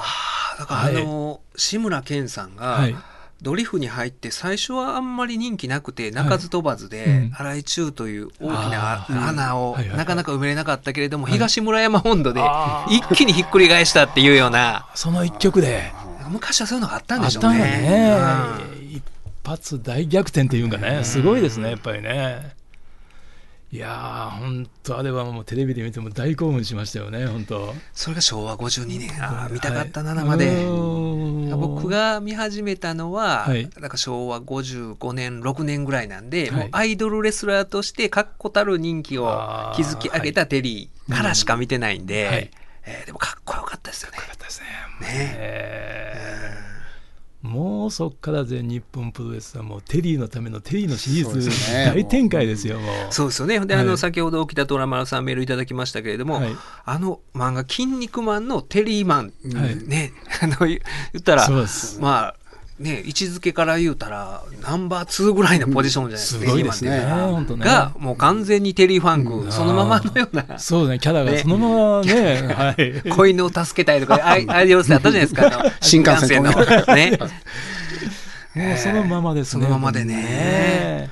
だからあの、志村けんさんが、はい。ドリフに入って最初はあんまり人気なくて鳴かず飛ばずで、うん。荒井中という大きな穴をはいはいはい。なかなか埋めれなかったけれども、はい。東村山本土であ一気にひっくり返したっていうような。う、その一曲で、昔はそういうのがあったんあっでしょうんただね。うん、一発大逆転っていうかね、すごいですね、やっぱりね。いやー、本当、あれはもうテレビで見ても大興奮しましたよね、本当。それが昭和52年。あー見たかったな、はい生で。僕が見始めたのは、はい。だから昭和55年6年ぐらいなんで、はい。もうアイドルレスラーとして確固たる人気を築き上げたテリーからしか見てないんで、はい。えーでもかっこよかったですよね。よかったですね。ね。えーもうそこから全日本プロレスはもうテリーのためのテリーのシリーズ大展開ですよ。そうですよね。で、あの、はい先ほど北虎丸さんメールいただきましたけれども、はい。あの漫画、筋肉マンのテリーマン、はい。ね、あの、言言ったらまあ、ね、位置づけから言うたら、ナンバー2ぐらいのポジションじゃないですか、すごいですねねが、もう完全にテリーファンク、うんそのままのような。そうね、キャラがそのままね、はい。子犬を助けたいとか、アイアイデアロスあ ったじゃないですか、新幹線の。ね。もうそのままですね。そのままでねね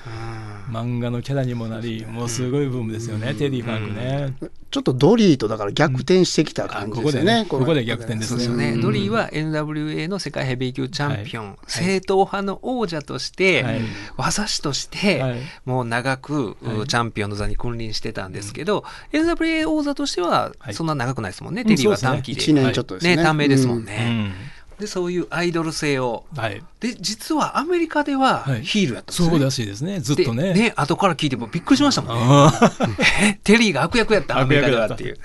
漫画のキャラにもなり、もうすごいブームですよね、テリーファンクね。ちょっとドリーとだから逆転してきた感じですよね。あここでね。ここで逆転ですね、うん。ドリーは NWA の世界ヘビー級チャンピオン、正統派の王者として、はい。技師として、はい。もう長く、はい。チャンピオンの座に君臨してたんですけど、NWA 王座としてははい。そんな長くないですもんね、うんテリーは短期で。1年ちょっとですね。ね、短命ですもんううね、ん。で、そういうアイドル性を。はい。で、実はアメリカでははいヒールやったんですよね。そうらしいですね、ずっとね。でね、後から聞いてもびっくりしましたもんね。テリーが悪役やったアメリカではっていう。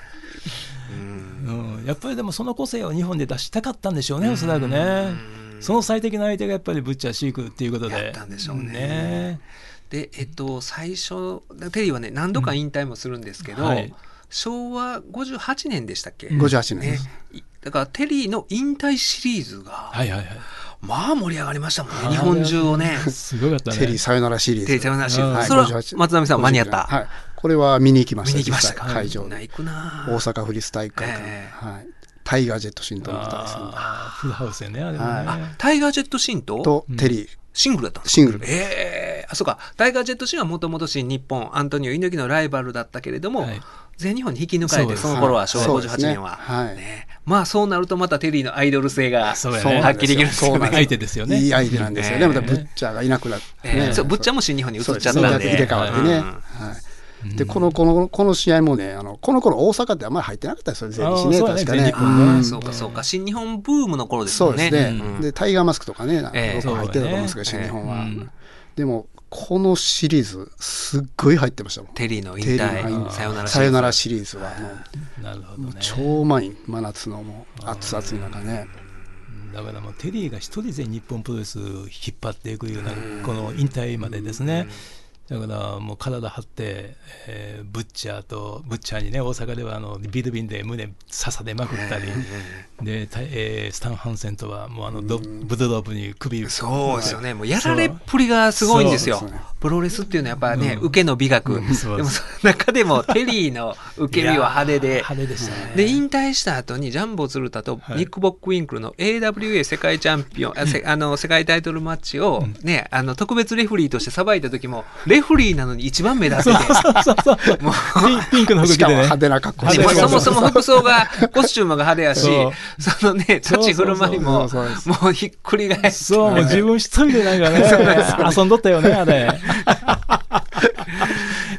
ーうんやっぱりでもその個性を日本で出したかったんでしょうね、おそらくね。その最適な相手がやっぱりブッチャーシークっていうことで。やったんでしょうねねで、えっと、最初、テリーはね、何度か引退もするんですけど、うんはい昭和58年でしたっけ、58年でねだから、テリーの引退シリーズが、はいはいはい。まあ盛り上がりましたもんね、日本中をね。すごかったね。テリーさよならシリーズ。テリーさよならシリーズはいそれは58松並さん間に合った？はい。これは見に行きました。見に行きましたか？会場な行くな大阪府立体育館。ええはい。タイガージェットシントの二人ですね。あーフルハウスやね、あれもね。はタイガージェットシンと？と、テリー。シングルだったんですかシングル。ええあ、そうか。タイガージェットシンはもともと新日本、アントニオ猪木のライバルだったけれども、はい全日本に引き抜かれて、その頃は昭和58そうですね年は。はいねまあそうなるとまたテリーのアイドル性がそう発揮できるんですよね。そうな相手ですよね。いい相手なんですよね。ええまたブッチャーがいなくなってそう、ぶっちゃんも新日本に移っちゃったんで。入れ替わってね。うんはい。で、この、この、この試合もね、あの、この頃大阪ってあんまり入ってなかったですよ、全日ね、確かねそうかそうか。新日本ブームの頃ですもね。そうんですね、うんで、タイガーマスクとかね、なんかええよく入ってたと思うんですけど、新日本は。でも、このシリーズ、すっごい入ってましたもん。テリーの引退、さよならさよならシシリーズは、もう、なるほどね。超うまい、真夏のもう、熱々の中ね。だからもうテリーが一人で日本プロレス引っ張っていくようなこの引退までですね。だからもう体張って、えーブッチャーとブッチャーにね大阪ではあのビルビンで胸笹でまくったり、で、たえースタン・ハンセンとはもうあのドブドロープに首。そうですよね。もうやられっぷりがすごいんですよ。プロレスっていうのはやっぱね、うん。受けの美学。でもそうです。その中でもテリーの受け身は派手で。派手でしたね。で、引退した後にジャンボ鶴田とはい。ニック・ボック・ウィンクルの AWA 世界チャンピオン、あせあの世界タイトルマッチをね、あの特別レフリーとしてさばいた時も、レフリーなのに一番目立ってピンクの服しかも着てね。派手な格好そもそも服装が、コスチュームが派手やしそのね、立ち振る舞いも、もうひっくり返して。そう、もう自分一人でなんかね、遊んどったよね、あれ。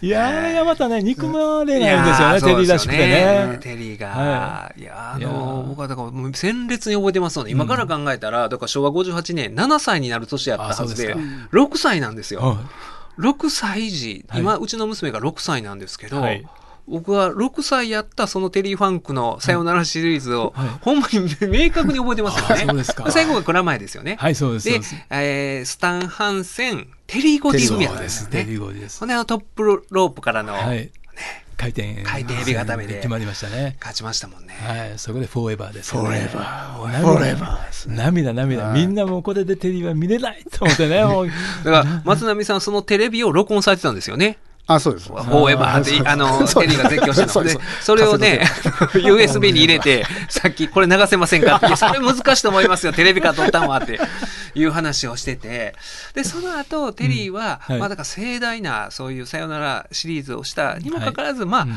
いやー、あれがまたね、憎まれないんですよね、テリーらしくてね。テリーが、、はい。や、あの、僕はだからもう鮮烈に覚えてますので、今から考えたら、だから昭和58年、7歳になる年やったはずであそうですか、6歳なんですよ。は6歳児、はい今、うちの娘が6歳なんですけど、はい僕は6歳やったそのテリー・ファンクのさよならシリーズを、はいほんまに明確に覚えてますよね。最後が蔵前ですよね。はい、そうです。でえースタン・ハンセン、テリー・ゴディフミヤそうですね。テリーゴーディですほん。で、あのトップロープからの、はい。回転。回転エビ固めで決まりましたね。勝ちましたもんね。はい、そこでフォーエバーですよフォーね。エバー。フォーエバー。涙、涙。はいみんなもうこれでテリーは見れないと思ってね。だから、松並さん、そのテレビを録音されてたんですよね。あ、そうです。フォーエバーって、あの、テリーが絶叫したのでそれをね、USB に入れて、さっきこれ流せませんかって、それ難しいと思いますよ、テレビから撮ったんはっていう話をしてて、で、その後、テリーは、はい。まあだから盛大な、そういうさよならシリーズをした。にもかかわらず、まあうん、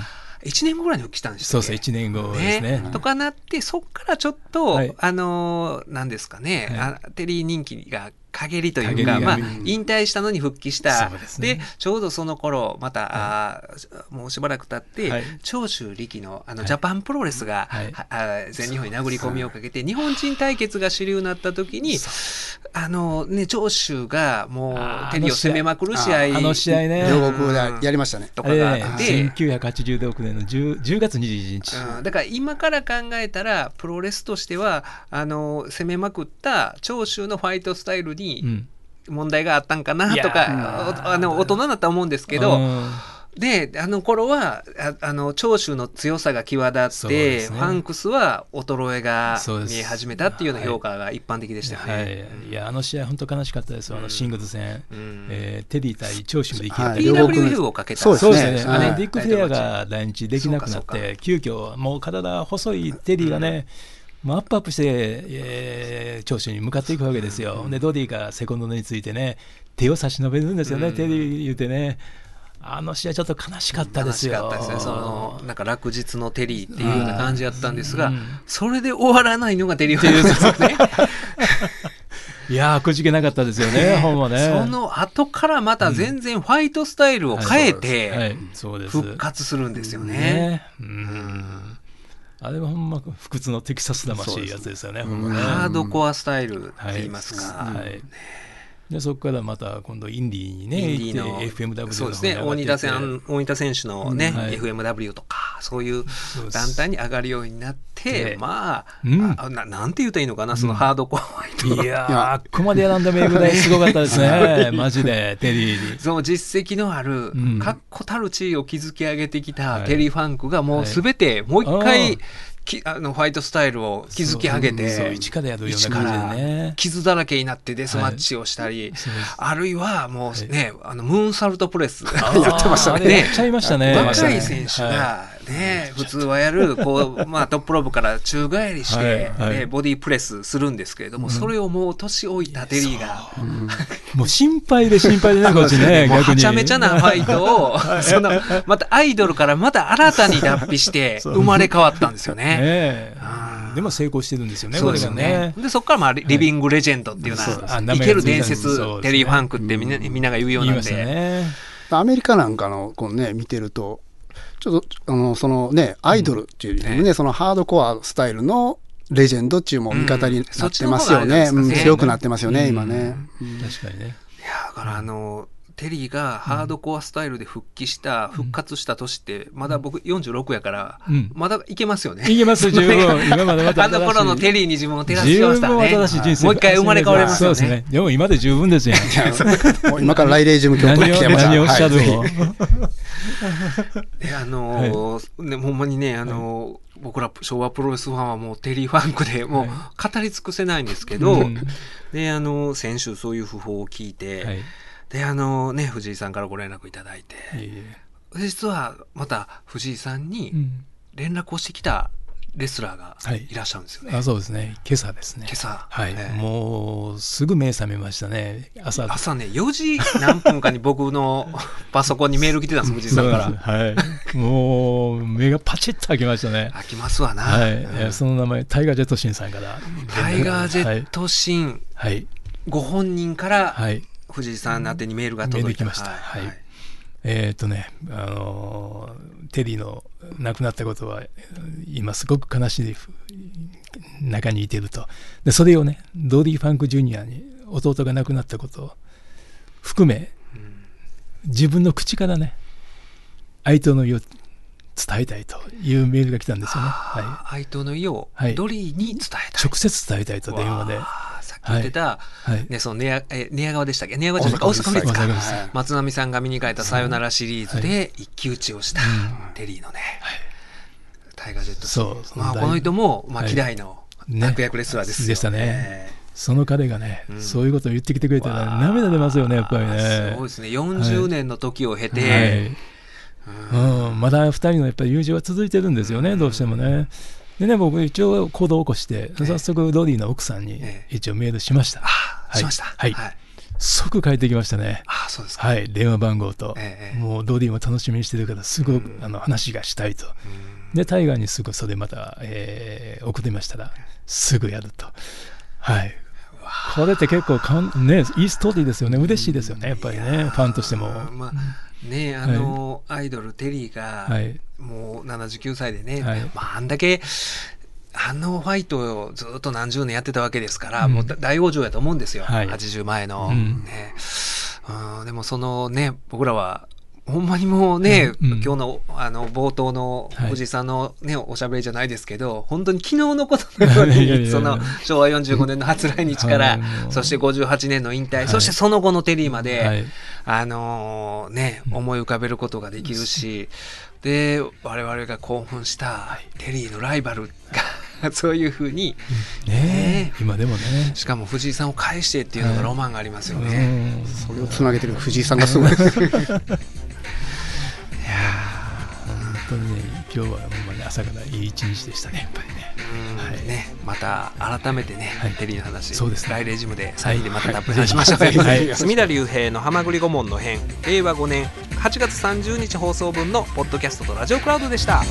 1年後ぐらいに復帰したんですそうそう、1年後ですね。とかなって、そっからちょっと、はい。あのーなんですかね、はい。あテリー人気が陰りというかまあ、引退したのに復帰した。でね。ちょうどその頃また、あーもうしばらく経って、はい。長州力のあの、はい。ジャパンプロレスが、はい。はあー全日本に殴り込みをかけて、日本人対決が主流になった時にあのね長州がもうテリーを攻めまくる試合あの試合ね。両国でやりましたね。とかが。あえって、え1986年の 10, 10月21日、うんだから今から考えたらプロレスとしてはあの攻めまくった長州のファイトスタイルうにん。問題があったんかなとか、おあの大人だと思うんですけど、うん。であの頃はああの長州の強さが際立って、ね。ファンクスは衰えがそうです。見え始めたっていうような評価が一般的でしたよね。はい、いやあの試合、本当悲しかったですよ、あのシングル戦、うん。えーテディ対長州力也はい。という PWF をかけた。そうですそうですね、はい。あれディック・フレアが来日できなくなって、急遽もう体細いテディがね、もうアップアップして、えー長州に向かっていくわけですよ、でドディがセコンドについてね、手を差し伸べるんですよね、テディ言うてね、あの試合、ちょっと悲しかったですよ。悲しかったですね。その、なんか落日のテリーっていうような感じだったんですが、うんそれで終わらないのがテリーファンクですよね。いやー、くじけなかったですよね、ほんまね。その後からまた全然ファイトスタイルを変えはてい、そうです。復活するんですよね。ね。うん。あれはほんま不屈のテキサス魂いやつですよね、ね。ハードコアスタイルって言いますか。はい。でそこからまた今度インディーにねインディーの FMW そうですね。大仁田選大仁田選手のね、うんはい。FMW とかそういう団体に上がるようになってでまあ,、うん。あななんて言うといいのかなそのハードコアいやー、あっこまで選んだ名ぐらいすごかったですね、マジで、テリーに。その実績のあるうん。確固たる地位を築き上げてきたはい。テリー・ファンクがもうはい。すべてもう一あ回ーきあのファイトスタイルを築き上げてそう一からやるような一から感じでね。傷だらけになってデスマッチをしたり、そうです。あるいはもうね、あのムーンサルトプレスやってましたね。やっちゃいましたね。若い選手はがね、普通はやるこう、まあ、トップローブから宙返りして、はいはい。ねボディープレスするんですけれども、それをもう年老いたテリーが、いもう心配で心配で ね、こっちね、もう逆に。はちゃめちゃなファイトを、そのまたアイドルからまた新たに脱皮して 生まれ変わったんですよね。でも成功してるんですよね、そうですよね。で、そこからまあリリビングレジェンドっていうよそう。うあな、生ける伝説、テリー・ファンクってみんなみんなが言うようなんで。ね。アメリカなんかのこう、ね、見てると、ちょっとあのそのね、アイドルっていうよりもね、そのハードコアスタイルのレジェンドっていうも味方になってますよね、うん。強くなってますよね、今ね。確かにね。いやだからあの、テリーがハードコアスタイルで復帰した、復活した年って、まだ僕46やから、うん。まだいけますよね。いけます 十分。今までまたあの頃のテリーに自分を照らし合わせたらね。十分新しい人生もう一回生まれ変われますよね。そうですね。でも今で十分ですよ。今から来霊事務局何を来てます。何をおっしゃるはい。のであのーね、ほんまにね、あのー僕ら昭和プロレスファンはもうテリー・ファンクでもう語り尽くせないんですけど、うん。で、あのー先週そういう訃報を聞いて、はい。で、あのーね、藤井さんからご連絡いただいて、実はまた藤井さんにうん連絡をしてきたレスラーがはいいらっしゃるんですよね。あそうですね。今朝ですね。今朝はい。ええもう、すぐ目覚めましたね。朝。朝ね、4時何分かに僕の パソコンにメール来てたんです、藤井さんから。はい。もう、目がパチッと開きましたね。開きますわな。はい。うんえーその名前、タイガー・ジェット・シンさんから。タイガー・ジェット・シンはい。ご本人からはい。藤井さん宛てにメールが届いた。メール来ましたはいえーっとね、あのーテリーの亡くなったことは、今すごく悲しい中にいてると。で、それをね、ドディ・ファンク・ジュニアに弟が亡くなったことを含め、自分の口からね、相手の意を伝えたいというメールが来たんですよね。は愛党の意をはいドリーに伝えい、たい。直接伝えたいと電話で。言ってた、はい。ね、その寝屋え寝屋川でしたっけ？寝屋川じゃないか。大阪府立か松並さんが見に書いた「さよなら」シリーズで一騎打ちをしたテリーのね、タイガー・ジェットそう。まあ、この人も、まあ、はい。のね。悪役レスラーですよ、でしたね。その彼がね、そういうことを言ってきてくれたら涙出ますよね、やっぱりね。そうですね。40年の時を経て、はい。うん、まだ2人のやっぱり友情は続いてるんですよね、どうしてもね。でね、僕一応行動を起こして、早速ドディの奥さんにええ。一応メールしました。あはい。しました。はい。即帰ってきましたね。あそうですか、はい、電話番号と、ええもうドディも楽しみにしてるから、すぐ、あの話がしたいと。で、タイガーにすぐそれまた、えー送りましたら、すぐやると。はい。これって結構かん、ね、いいストーリーですよね、嬉しいですよね、やっぱりね、ファンとしても。まあねあの、アイドルテリーが、はい。もう79歳でね、はい。まあ、あんだけあのファイトをずっと何十年やってたわけですから、うん。もう大往生やと思うんですよ、はい。80前の、うん。ね。うん、でもそのね僕らはほんまにもうね、うんうん。今日のあの冒頭のはい。藤井さんの、ねおしゃべりじゃないですけど本当に昨日のことのように その昭和45年の初来日から、そして58年の引退、はい。そしてその後のテリーまで、はい。あのね、思い浮かべることができるし、で、我々が興奮したテリーのライバルが、そういうふうに、ね今でもね。しかも藤井さんを返してっていうのがロマンがありますようね。ん。それをつなげてる藤井さんがすごい 本当にね、今日はほんまに朝からいい一日でしたね、やっぱりね。うんはいね、また改めてね、はいテリーの話、そうですね来レジムで3人でまたたっぷり話しましょう。はいはい 隅田隆平の「はまぐり顧問の編」令和5年8月30日放送分のポッドキャストとラジオクラウドでした。